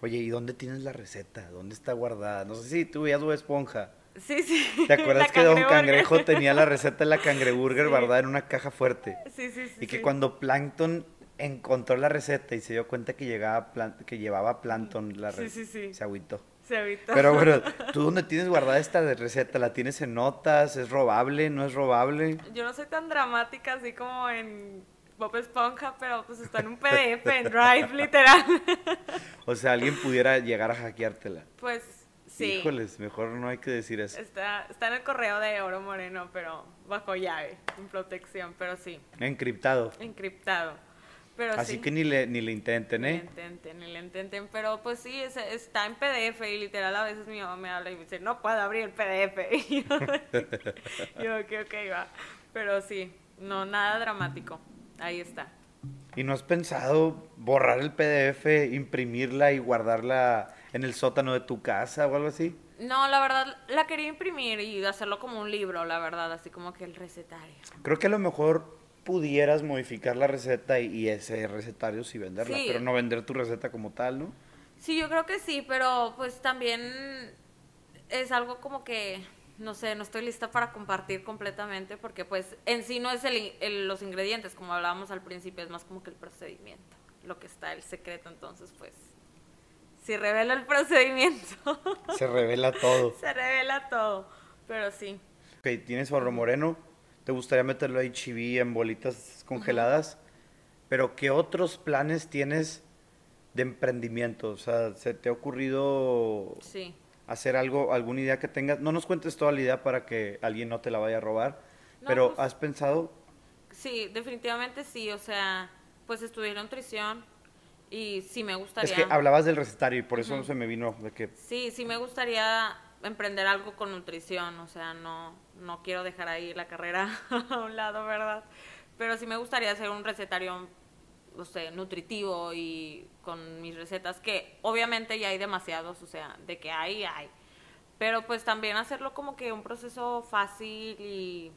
Oye, ¿y dónde tienes la receta? ¿Dónde está guardada? No sé si tú veías tu Esponja. Sí, sí. ¿Te acuerdas que Don Cangrejo tenía la receta de la cangreburger guardada en una caja fuerte? Sí, sí, sí. Y que cuando Plankton encontró la receta y se dio cuenta que, llegaba que llevaba Plankton la receta, sí, sí, sí. se agüitó. Se agüitó. Pero bueno, ¿tú dónde tienes guardada esta receta? ¿La tienes en notas? ¿Es robable? ¿No es robable? Yo no soy tan dramática así como en Bob Esponja, pero pues está en un PDF, en Drive, literal. O sea, alguien pudiera llegar a hackeártela. Pues sí. Híjoles, mejor no hay que decir eso. Está, está en el correo de Oro Moreno, pero bajo llave, en protección, pero sí. Encriptado. Encriptado. Así que ni le, ni le intenten, ¿eh? Ni le intenten, ni le intenten. Pero pues sí, está en PDF y literal a veces mi mamá me habla y me dice, no puedo abrir el PDF. Y yo, yo ok, ok, va. Pero sí, no, nada dramático. Ahí está. ¿Y no has pensado borrar el PDF, imprimirla y guardarla en el sótano de tu casa o algo así? No, la verdad, la quería imprimir y hacerlo como un libro, la verdad, así como que el recetario. Creo que a lo mejor pudieras modificar la receta y, ese recetario sí venderla, pero no vender tu receta como tal, ¿no? Sí, yo creo que sí, pero pues también es algo como que, no sé, no estoy lista para compartir completamente porque pues en sí no es el, los ingredientes, como hablábamos al principio, es más como que el procedimiento, lo que está el secreto, entonces pues si revela el procedimiento. Se revela todo. Se revela todo, pero sí. Ok, tienes oro moreno, te gustaría meterlo ahí chiví en bolitas congeladas, pero ¿qué otros planes tienes de emprendimiento? O sea, ¿se te ha ocurrido hacer algo, alguna idea que tengas? No nos cuentes toda la idea para que alguien no te la vaya a robar, pero pues ¿has pensado? Sí, definitivamente sí, o sea, pues estudié nutrición y sí me gustaría... Es que hablabas del recetario y por eso no se me vino de que... Sí, sí me gustaría emprender algo con nutrición, o sea, no, no quiero dejar ahí la carrera a un lado, ¿verdad? Pero sí me gustaría hacer un recetario, no sé, nutritivo y con mis recetas, que obviamente ya hay demasiados, o sea, de que hay, hay. Pero pues también hacerlo como que un proceso fácil y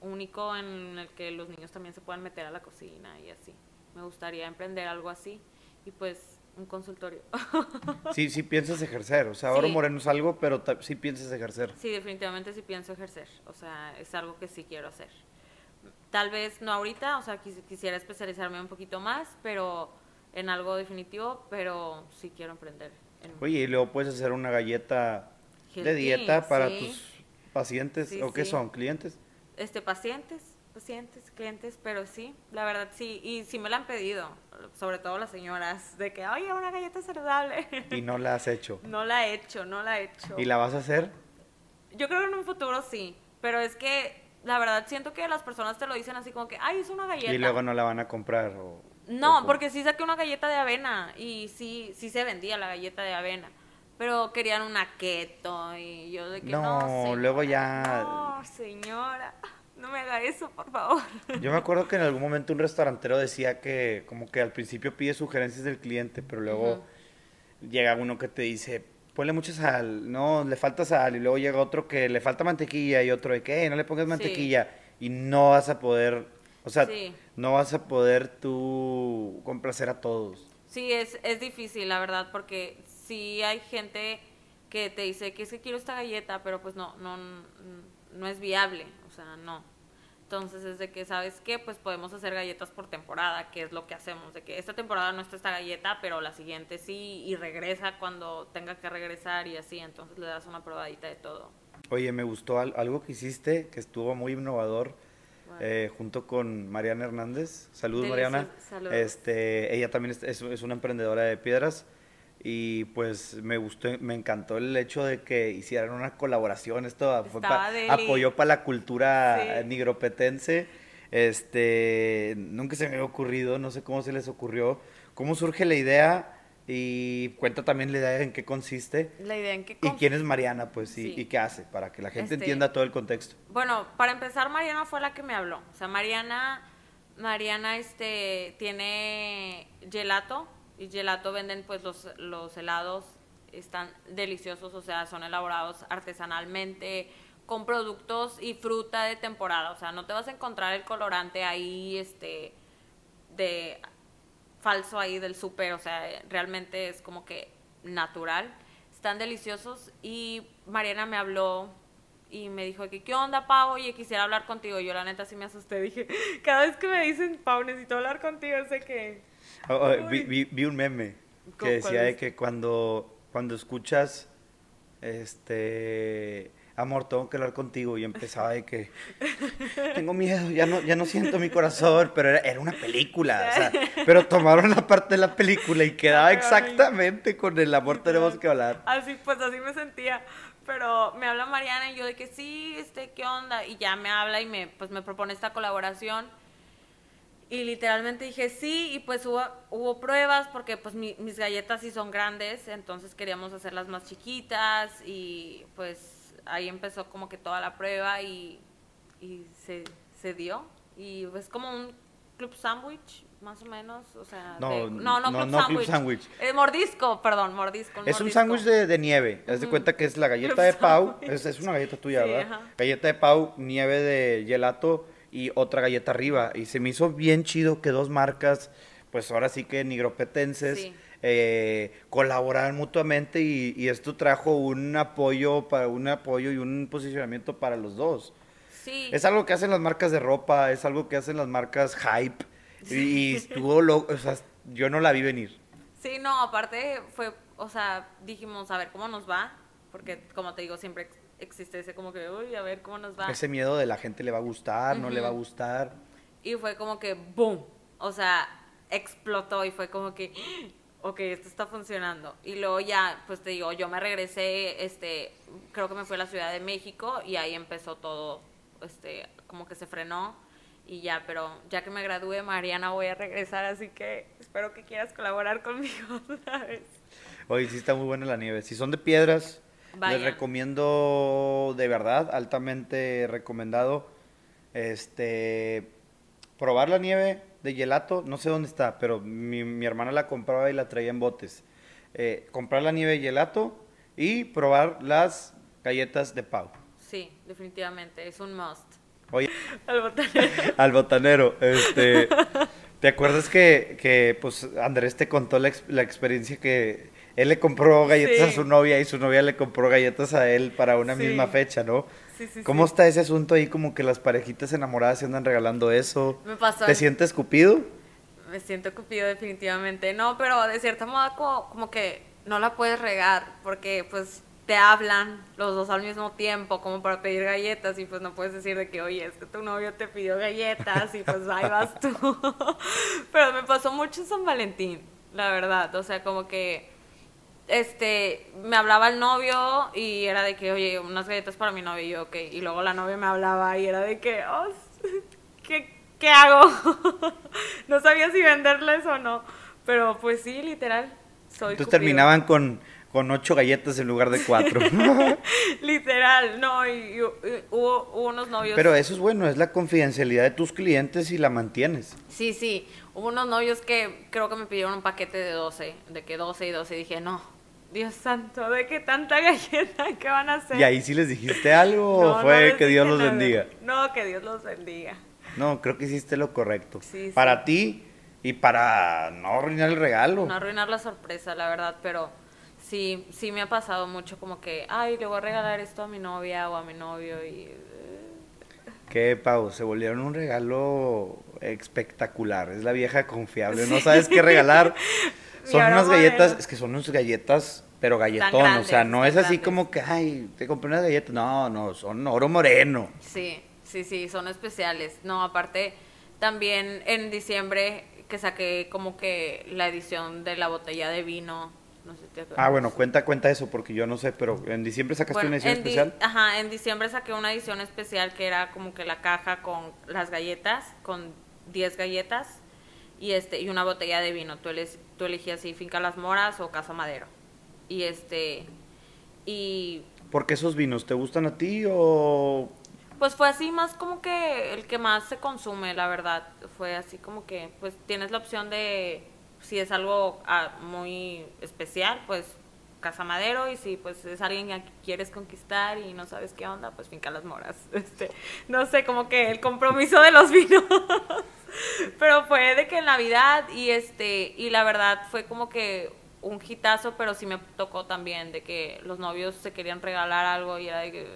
único en el que los niños también se puedan meter a la cocina y así. Me gustaría emprender algo así y pues un consultorio. sí, sí piensas ejercer, o sea, Oro Moreno es algo, pero sí piensas ejercer. Sí, definitivamente sí pienso ejercer, o sea, es algo que sí quiero hacer. Tal vez no ahorita, o sea, quisiera especializarme un poquito más, pero en algo definitivo, pero sí quiero emprender. Oye, y luego puedes hacer una galleta de dieta para tus pacientes, ¿o qué son? ¿Clientes? Este, pacientes pacientes, clientes, pero sí, la verdad sí, y sí me la han pedido, sobre todo las señoras, de que, oye, una galleta saludable. ¿Y no la has hecho? No la he hecho, no la he hecho. ¿Y la vas a hacer? Yo creo que en un futuro sí, pero es que la verdad siento que las personas te lo dicen así como que, ay, es una galleta. Y luego no la van a comprar. O, no, porque sí saqué una galleta de avena y sí, sí se vendía la galleta de avena. Pero querían una keto y yo de que no. No, luego ya. No, señora. No me haga eso, por favor. Yo me acuerdo que en algún momento un restaurantero decía que como que al principio pide sugerencias del cliente, pero luego llega uno que te dice, ponle mucha sal, no, le falta sal, y luego llega otro que le falta mantequilla y otro de que, no le pongas mantequilla, y no vas a poder, o sea, no vas a poder tú complacer a todos. Sí, es, es difícil, la verdad, porque si hay gente que te dice que es que quiero esta galleta, pero pues no, no, no es viable, o sea, no. Entonces es de que, ¿sabes qué? Pues podemos hacer galletas por temporada, que es lo que hacemos, de que esta temporada no está esta galleta, pero la siguiente sí, y regresa cuando tenga que regresar y así, entonces le das una probadita de todo. Oye, me gustó algo que hiciste, que estuvo muy innovador, eh, junto con Mariana Hernández. Saludos, Mariana. Este, ella también es, es, una emprendedora de piedras y pues me gustó, me encantó el hecho de que hicieran una colaboración. Esto fue apoyó para la cultura nigropetense. Este, nunca se me había ocurrido, no sé cómo se les ocurrió. ¿Cómo surge la idea? Y cuenta también la idea en qué consiste. La idea en qué Y quién es Mariana, pues, y, qué hace, para que la gente este, entienda todo el contexto. Bueno, para empezar, Mariana fue la que me habló. O sea, Mariana, Mariana, este, tiene gelato, y gelato venden, pues, los, los helados, están deliciosos, o sea, son elaborados artesanalmente, con productos y fruta de temporada. O sea, no te vas a encontrar el colorante ahí, este, de falso ahí del súper, o sea, realmente es como que natural. Están deliciosos y Mariana me habló y me dijo que, ¿qué onda, Pau? Oye, quisiera hablar contigo. Yo la neta sí me asusté. Dije, cada vez que me dicen, Pau, necesito hablar contigo, sé que... Oh, oh, vi, vi, un meme que decía que cuando, cuando escuchas este amor, tengo que hablar contigo. Y empezaba de que tengo miedo, ya no, ya no siento mi corazón, pero era, una película. O sea, pero tomaron la parte de la película y quedaba exactamente con el amor tenemos que hablar. Así, pues así me sentía. Pero me habla Mariana y yo de que sí, este, ¿qué onda? Y ya me habla y me, pues me propone esta colaboración. Y literalmente dije sí, y pues hubo, hubo pruebas porque pues mis galletas sí son grandes, entonces queríamos hacerlas más chiquitas y pues ahí empezó como que toda la prueba y, y se, se dio. Y es como un club sandwich, más o menos, o sea... No, no, no, club no sandwich. Eh, mordisco, perdón, mordisco. es un sándwich de, de, nieve. Haz de cuenta que es la galleta de Pau, es, es, una galleta tuya, ¿verdad? Galleta de Pau, nieve de gelato y otra galleta arriba. Y se me hizo bien chido que dos marcas, pues ahora sí que nigropetenses... Sí eh, colaborar mutuamente y, esto trajo un apoyo para un apoyo y un posicionamiento para los dos. Sí. Es algo que hacen las marcas de ropa, es algo que hacen las marcas hype y, estuvo lo, o sea, yo no la vi venir. Sí, no, aparte fue, o sea, dijimos a ver cómo nos va, porque como te digo siempre existe ese como que, uy, a ver cómo nos va. Ese miedo de la gente le va a gustar, no le va a gustar. Y fue como que, boom, o sea, explotó y fue como que, ok, esto está funcionando. Y luego ya, pues te digo, yo me regresé, este, creo que me fui a la Ciudad de México y ahí empezó todo, este, como que se frenó y ya, pero ya que me gradúe, Mariana, voy a regresar, así que espero que quieras colaborar conmigo otra vez. Oye, sí está muy buena la nieve. Si son de piedras, les recomiendo de verdad, altamente recomendado, este, probar la nieve de gelato, no sé dónde está, pero mi, mi hermana la compraba y la traía en botes. Eh, comprar la nieve de gelato y probar las galletas de Pau. Sí, definitivamente, es un must. Oye, al botanero. al botanero, este, ¿te acuerdas que, que, pues Andrés te contó la, la experiencia que él le compró galletas a su novia y su novia le compró galletas a él para una misma fecha, ¿no? ¿Cómo está ese asunto ahí como que las parejitas enamoradas se andan regalando eso? Me pasó. ¿Te sientes cupido? Me siento cupido definitivamente. No, pero de cierta modo como, que no la puedes regar porque pues te hablan los dos al mismo tiempo como para pedir galletas y pues no puedes decir de que, oye, es que tu novio te pidió galletas y pues ahí vas tú. pero me pasó mucho en San Valentín, la verdad. O sea, como que este, me hablaba el novio y era de que, oye, unas galletas para mi novio y yo, ok. Y luego la novia me hablaba y era de que, oh, ¿qué, qué hago? no sabía si venderles o no. Pero pues sí, literal, soy Entonces terminaban con, con ocho galletas en lugar de cuatro. literal, no, y, hubo, unos novios. Pero eso es bueno, es la confidencialidad de tus clientes y la mantienes. Sí, sí, hubo unos novios que creo que me pidieron un paquete de 12, de que 12 y 12, y dije, no, Dios santo, ¿de qué tanta galleta? ¿Qué van a hacer? ¿Y ahí sí les dijiste algo o fue que Dios los bendiga? No, que Dios los bendiga. No, creo que hiciste lo correcto. para ti y para no arruinar el regalo. No arruinar la sorpresa, la verdad, pero Sí, sí me ha pasado mucho como que, ay, le voy a regalar esto a mi novia o a mi novio y... eh, Que, Pau, se volvieron un regalo espectacular. Es la vieja confiable. No sabes qué regalar. Son unas galletas, es que son unas galletas, pero galletón. o sea, no es así grandes. como que, ay, te compré unas galletas. No, no, son oro moreno. Sí, sí, sí, son especiales. No, aparte, también en diciembre que saqué como que la edición de la botella de vino. No sé si te. Ah, bueno, cuenta, cuenta eso, porque yo no sé, pero en diciembre sacaste Bueno, una edición especial. Ajá, en diciembre saqué una edición especial que era como que la caja con las galletas, con 10 galletas y este y una botella de vino. Tú, eles- tú elegías si Finca Las Moras o Casa Madero. Y este y ¿Por qué esos vinos? ¿Te gustan a ti o...? pues fue así más como que el que más se consume, la verdad. Fue así como que pues tienes la opción de si es algo ah, muy especial, pues Casa Madero y si pues es alguien a quien quieres conquistar y no sabes qué onda, pues Finca Las Moras. Este, no sé, como que el compromiso de los vinos. pero fue de que en Navidad y este y la verdad fue como que un hitazo, pero sí me tocó también de que los novios se querían regalar algo y era de que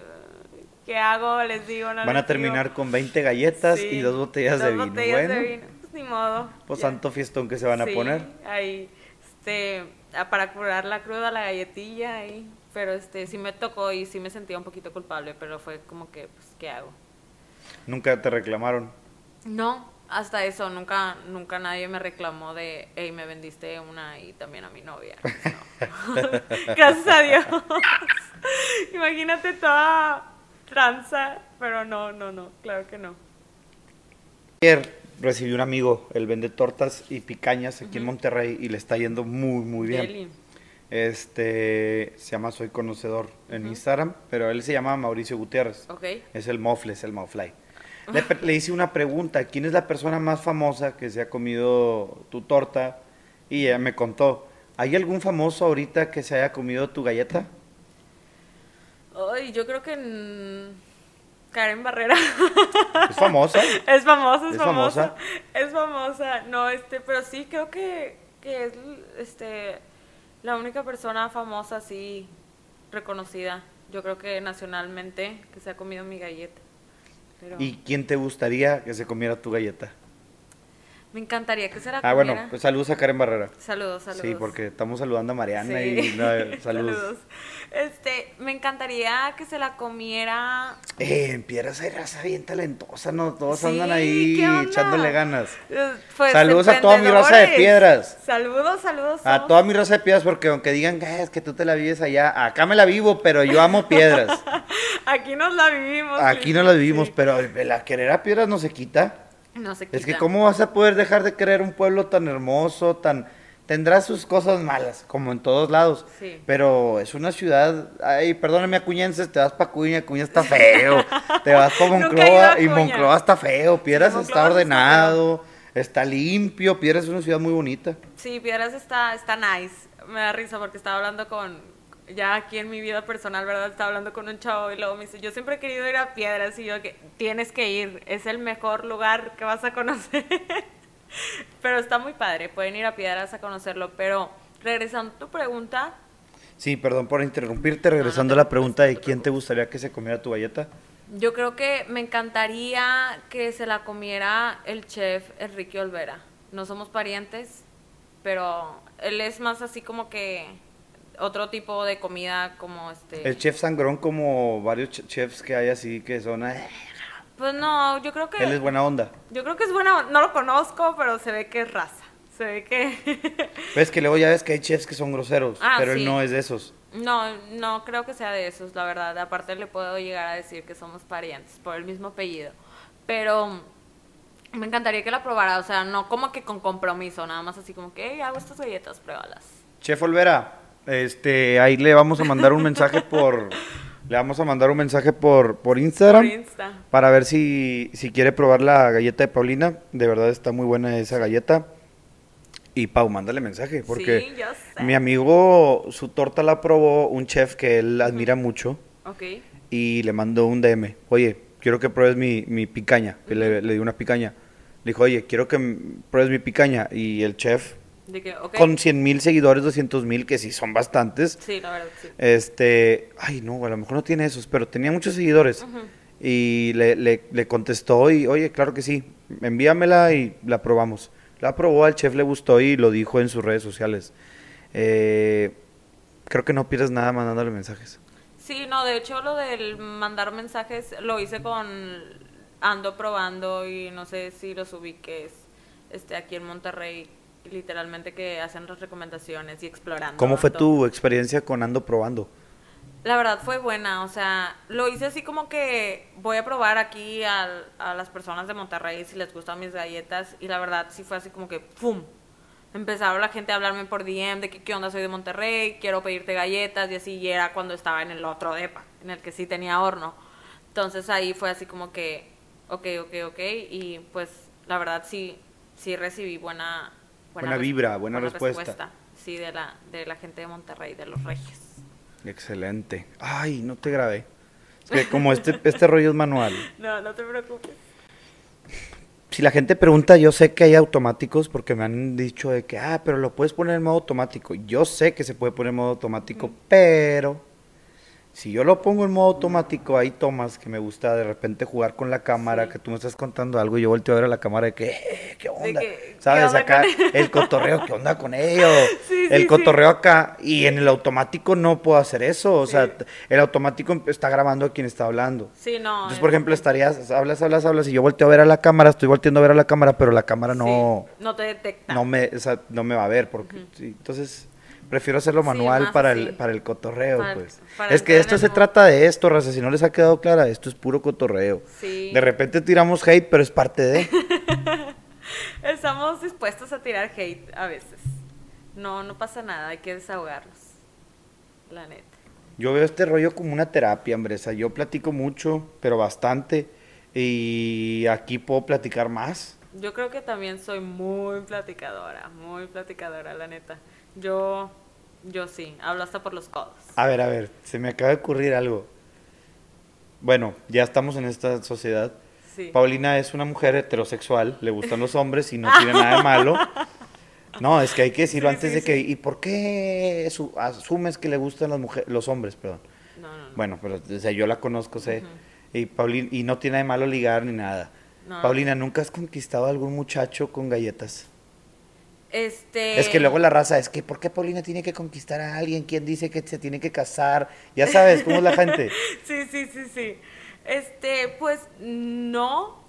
¿qué hago? Les digo, no Van a digo. terminar con 20 galletas Sí, y dos botellas de dos vino. botellas bueno, de vino. Pues ni modo. pues ya. santo fiestón que se van a poner. Ahí, este, para curar la cruda, la galletilla ahí. Pero este, sí me tocó y sí me sentía un poquito culpable, pero fue como que, pues, ¿qué hago? Nunca te reclamaron. No, hasta eso, nunca, nunca nadie me reclamó de, hey, me vendiste una y también a mi novia. No. Gracias a Dios. Imagínate toda tranza, pero no, no, no, claro que no. Recibí un amigo, él vende tortas y picañas aquí en Monterrey y le está yendo muy, muy bien. Deli. Este, se llama Soy Conocedor en Instagram, pero él se llama Mauricio Gutiérrez. Ok. Es el Mofle, es el Mofly. Le, pre- le hice una pregunta, ¿quién es la persona más famosa que se ha comido tu torta? Y ella me contó, ¿hay algún famoso ahorita que se haya comido tu galleta? Ay, yo creo que mm, Karen Barrera ¿Es famosa? es famosa, es, ¿Es famosa, famosa? es famosa. No, este, pero sí creo que, que es este la única persona famosa así reconocida. Yo creo que nacionalmente que se ha comido mi galleta. Pero ¿Y quién te gustaría que se comiera tu galleta? Me encantaría que se la Ah, bueno, pues saludos a Karen Barrera. saludos, saludos. Sí, porque estamos saludando a Mariana Sí. y no, saludos. Este, me encantaría que se la comiera Eh, en Piedras hay raza bien talentosa, ¿no? Todos Sí, andan ahí echándole ganas. Eh, pues, Saludos a toda mi raza de piedras. Saludos, saludos. A toda mi raza de piedras, porque aunque digan "Ah, es que tú te la vives allá, acá me la vivo, pero yo amo piedras. Aquí nos la vivimos. Aquí sí, no la vivimos, pero la querer a piedras no se quita. No se Es que quita. cómo vas a poder dejar de querer un pueblo tan hermoso, tan... Tendrá sus cosas malas, como en todos lados. Sí. Pero es una ciudad... Ay, perdóname, acuñenses, te vas para Acuña, Acuña está feo. te vas para Nunca he ido a Monclova y Acuña. Monclova está feo. Piedras está sí está ordenado, está limpio. Piedras es una ciudad muy bonita. Sí, Piedras está, está nice. Me da risa porque estaba hablando con. Ya aquí en mi vida personal, ¿verdad? Estaba hablando con un chavo y luego me dice: Yo siempre he querido ir a Piedras. Y yo, que tienes que ir. Es el mejor lugar que vas a conocer. pero está muy padre. Pueden ir a Piedras a conocerlo. Pero regresando a tu pregunta, Sí, perdón por interrumpirte. Regresando a la pregunta de quién te gustaría que se comiera tu galleta. yo creo que me encantaría que se la comiera el chef Enrique Olvera. No somos parientes, pero él es más así como que otro tipo de comida como este... El chef sangrón, como varios ch- chefs que hay así que son. Pues no, yo creo que... Él es buena onda. Yo creo que es buena, no lo conozco, pero se ve que es raza. Se ve que... Ves que luego ya ves que hay chefs que son groseros, Ah, pero sí. él no es de esos. no, no creo que sea de esos, la verdad. Aparte le puedo llegar a decir que somos parientes por el mismo apellido. Pero me encantaría que la probara, o sea, no como que con compromiso, nada más así como que, hey, hago estas galletas, pruébalas. Chef Olvera, este, ahí le vamos a mandar un mensaje por, le vamos a mandar un mensaje por, por Instagram Por Insta. para ver si, si quiere probar la galleta de Paulina. De verdad está muy buena esa galleta. Y Pau, mándale mensaje, porque Sí, mi amigo, su torta la probó un chef que él admira mucho Ok. y le mandó un DM. Oye, quiero que pruebes mi, mi picaña. Y le, le di una picaña. Le dijo, oye, quiero que pruebes mi picaña. Y el chef De que, ok. con 100 mil seguidores, 200 mil, que sí son bastantes. Sí, la verdad, sí. Este, ay, no, a lo mejor no tiene esos, pero tenía muchos seguidores. Y le, le, le contestó y, oye, claro que sí, envíamela y la probamos. La probó, al chef le gustó y lo dijo en sus redes sociales. Eh, creo que no pierdes nada mandándole mensajes. Sí, no, de hecho lo del mandar mensajes lo hice con ando probando y no sé si los ubiques este aquí en Monterrey literalmente que hacen las recomendaciones y explorando. ¿Cómo fue todo. tu experiencia con Ando Probando? La verdad fue buena, o sea, lo hice así como que voy a probar aquí a las personas de Monterrey si les gustan mis galletas y la verdad sí fue así como que ¡pum! Empezaron la gente a hablarme por DM de que qué onda soy de Monterrey, quiero pedirte galletas y así y era cuando estaba en el otro depa, en el que sí tenía horno. Entonces ahí fue así como que ok, ok, ok y pues la verdad sí, sí recibí buena... Buena res- vibra, buena respuesta. Sí, de la, de la gente de Monterrey, de los regios. Excelente. Ay, no te grabé. Es que como este, este rollo es manual. No, no te preocupes. Si la gente pregunta, yo sé que hay automáticos porque me han dicho de que, ah, pero lo puedes poner en modo automático. Yo sé que se puede poner en modo automático, pero si yo lo pongo en modo automático, hay tomas que me gusta de repente jugar con la cámara, Sí. que tú me estás contando algo y yo volteo a ver a la cámara de que, eh, ¿qué onda? que, ¿qué ¿Sabes? onda acá el cotorreo, ¿qué onda con ellos? Sí, el sí, cotorreo acá y en el automático no puedo hacer eso. O sea, el automático está grabando a quien está hablando. Sí, no. Entonces, es- por ejemplo, estarías, hablas, hablas, hablas, y yo volteo a ver a la cámara, estoy volteando a ver a la cámara, pero la cámara no, no te detecta. no me, o sea, no me va a ver, porque, entonces, prefiero hacerlo manual para así. el, para el cotorreo, Para- pues. para es que esto se trata de esto, raza, si no les ha quedado clara, esto es puro cotorreo. Sí. De repente tiramos hate, pero es parte de... Estamos dispuestos a tirar hate a veces. No, no pasa nada, hay que desahogarlos. La neta. Yo veo este rollo como una terapia, hombre, o sea, yo platico mucho, pero bastante, y aquí puedo platicar más. Yo creo que también soy muy platicadora, muy platicadora, la neta. Yo, yo sí, hablo hasta por los codos. A ver, a ver, se me acaba de ocurrir algo. Bueno, ya estamos en esta sociedad. Sí. Paulina es una mujer heterosexual, le gustan los hombres y no tiene nada de malo. No, es que hay que decirlo Sí, antes sí, de que... ¿Y por qué su- asumes que le gustan las mujeres, los hombres, perdón? No, no, no. Bueno, pero o sea, yo la conozco, sé. Y Paulina, y no tiene nada de malo ligar ni nada. Paulina, ¿nunca has conquistado a algún muchacho con galletas? Este. Es que luego la raza, es que ¿por qué Paulina tiene que conquistar a alguien? ¿Quién dice que se tiene que casar? Ya sabes, ¿cómo es la gente? Sí, sí, sí, sí. Este, pues no,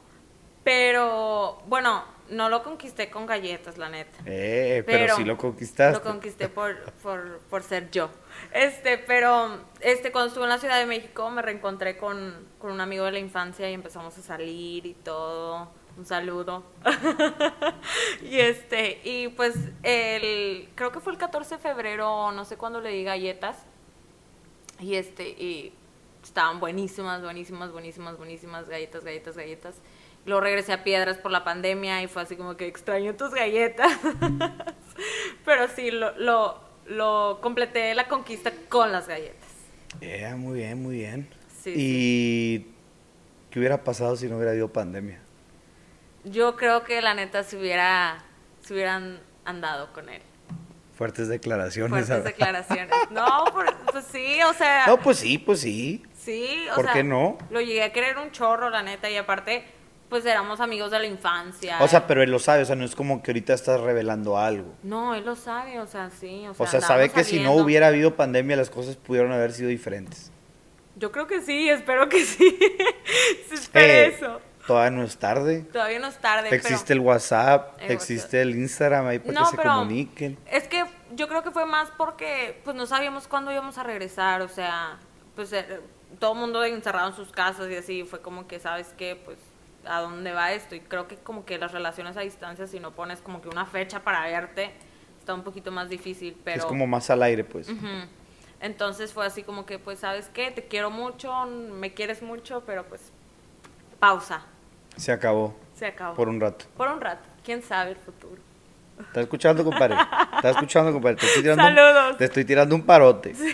pero bueno, no lo conquisté con galletas, la neta. Eh, pero, sí lo conquistaste. Lo conquisté por, por, por ser yo. Este, pero este, cuando estuve en la Ciudad de México me reencontré con, con un amigo de la infancia y empezamos a salir y todo. Un saludo. y este, y pues el, creo que fue el 14 de febrero, no sé cuándo le di galletas. Y este, y estaban buenísimas, buenísimas, buenísimas, buenísimas, galletas, galletas, galletas. Luego regresé a Piedras por la pandemia y fue así como que extraño tus galletas. Pero sí, lo, lo, lo completé la conquista con las galletas. Eh, muy bien, muy bien. Sí, ¿Y qué hubiera pasado si no hubiera habido pandemia? Yo creo que la neta se hubiera, se hubieran andado con él. Fuertes declaraciones. Fuertes declaraciones. No, por- pues sí, o sea. No, pues sí, pues sí. Sí, o ¿Por sea, qué no? Lo llegué a querer un chorro, la neta, y aparte, pues éramos amigos de la infancia. O sea, pero él lo sabe, o sea, no es como que ahorita estás revelando algo. No, él lo sabe, o sea, sí. O sea, O sea, sabe que si no hubiera habido pandemia, las cosas pudieron haber sido diferentes. Yo creo que sí, espero que sí. Se espere Eh, eso. Todavía no es tarde. Todavía no es tarde, Existe el WhatsApp, El existe el Instagram ahí para No, que se comuniquen. es que yo creo que fue más porque pues no sabíamos cuándo íbamos a regresar, o sea, pues eh, todo el mundo encerrado en sus casas y así, fue como que, ¿sabes qué? Pues a dónde va esto y creo que como que las relaciones a distancia si no pones como que una fecha para verte está un poquito más difícil, pero Es como más al aire, pues. Entonces fue así como que, pues, ¿sabes qué? Te quiero mucho, me quieres mucho, pero pues, pausa, Se acabó se acabó. por un rato. Por un rato, quién sabe el futuro. ¿Estás escuchando, compadre? ¿Estás escuchando, compadre? Te estoy tirando, un- Saludos. te estoy tirando un parote.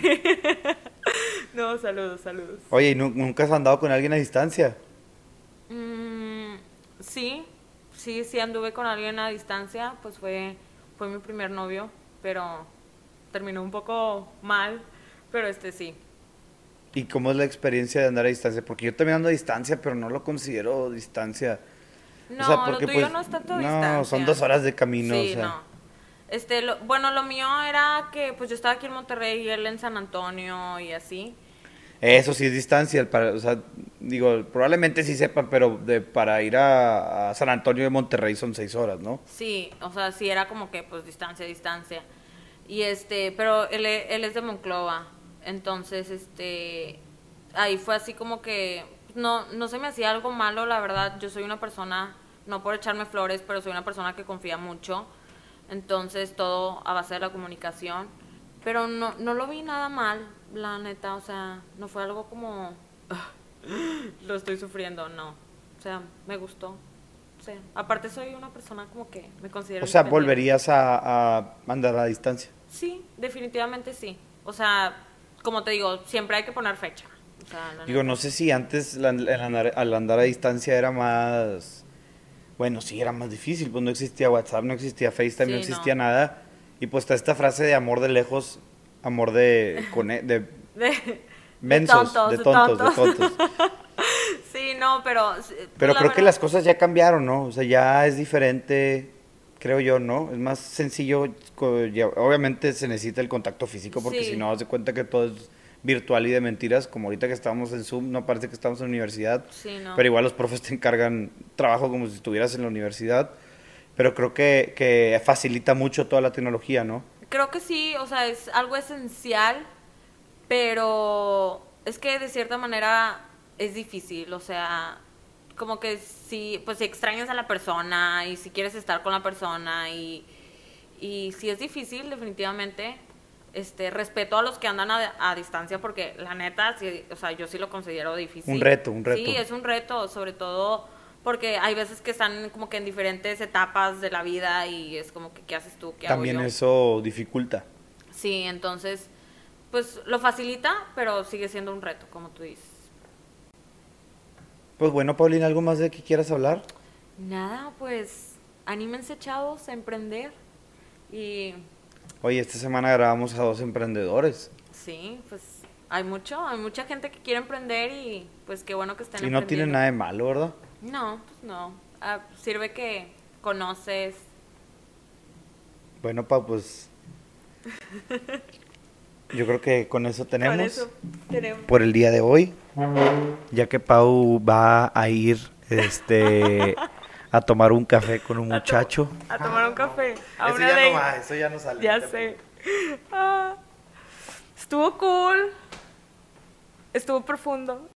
No, saludos, saludos. Oye, ¿y nu- nunca has andado con alguien a distancia? Sí, sí, sí anduve con alguien a distancia, pues fue, fue mi primer novio, pero terminó un poco mal, pero este sí. ¿Y cómo es la experiencia de andar a distancia? Porque yo también ando a distancia, pero no lo considero distancia. No, o sea, porque lo tuyo pues, no es tanto no, distancia. son dos horas de camino, Sí, o sea. no. Este, lo- bueno, lo mío era que pues yo estaba aquí en Monterrey y él en San Antonio y así. Eso sí es distancia, para, o sea, digo, probablemente sí sepan, pero de, para ir a, a San Antonio de Monterrey son seis horas, ¿no? Sí, o sea, sí era como que pues distancia, distancia. Y este, pero él, e- él es de Monclova. Entonces, este, ahí fue así como que no, no se me hacía algo malo, la verdad. Yo soy una persona, no por echarme flores, pero soy una persona que confía mucho. Entonces, todo a base de la comunicación. Pero no, no lo vi nada mal, la neta. O sea, no fue algo como, lo estoy sufriendo, no. O sea, me gustó. Sea, aparte soy una persona como que me considero... O sea, volverías a, a andar a distancia. Sí, definitivamente sí. O sea, como te digo, siempre hay que poner fecha. O sea, Digo, no sé si antes la- el andar, al andar a distancia era más... Bueno, sí, era más difícil, pues no existía WhatsApp, no existía FaceTime, no Sí, existía no. nada. Y pues está esta frase de amor de lejos, amor de... cone- de De, mensos, tontos, de tontos, de tontos. sí, no, pero... pues, Pero la creo que las cosas ya cambiaron, ¿no? O sea, ya es diferente, creo yo, ¿no? Es más sencillo, obviamente se necesita el contacto físico porque Sí. si no, haz de cuenta que todo es virtual y de mentiras, como ahorita que estamos en Zoom, no parece que estamos en la universidad, Sí, no. pero igual los profes te encargan trabajo como si estuvieras en la universidad, pero creo que, que facilita mucho toda la tecnología, ¿no? Creo que sí, o sea, es algo esencial, pero es que de cierta manera es difícil, o sea, como que si, pues si extrañas a la persona y si quieres estar con la persona y, y si es difícil, definitivamente, este, respeto a los que andan a, a distancia porque la neta, sí, o sea, yo sí lo considero difícil. Un reto, un reto. Sí, es un reto, sobre todo porque hay veces que están como que en diferentes etapas de la vida y es como que, ¿qué haces tú? ¿Qué hago También yo? eso dificulta. Sí, entonces, pues lo facilita, pero sigue siendo un reto, como tú dices. Pues bueno, Paulina, ¿algo más de que quieras hablar? Nada, pues anímense chavos a emprender y Oye, esta semana grabamos a dos emprendedores. sí, pues hay mucho, hay mucha gente que quiere emprender y pues qué bueno que estén Y no tiene nada de malo, ¿verdad? No, pues no. Ah, sirve que conoces. Bueno, pa, pues. Yo creo que con eso tenemos Con eso tenemos. por el día de hoy. Ya que Pau va a ir este a tomar un café con un A to- muchacho. A tomar un café. A Eso una ya no va, eso ya no sale. Ya sé. Ah, estuvo cool. Estuvo profundo.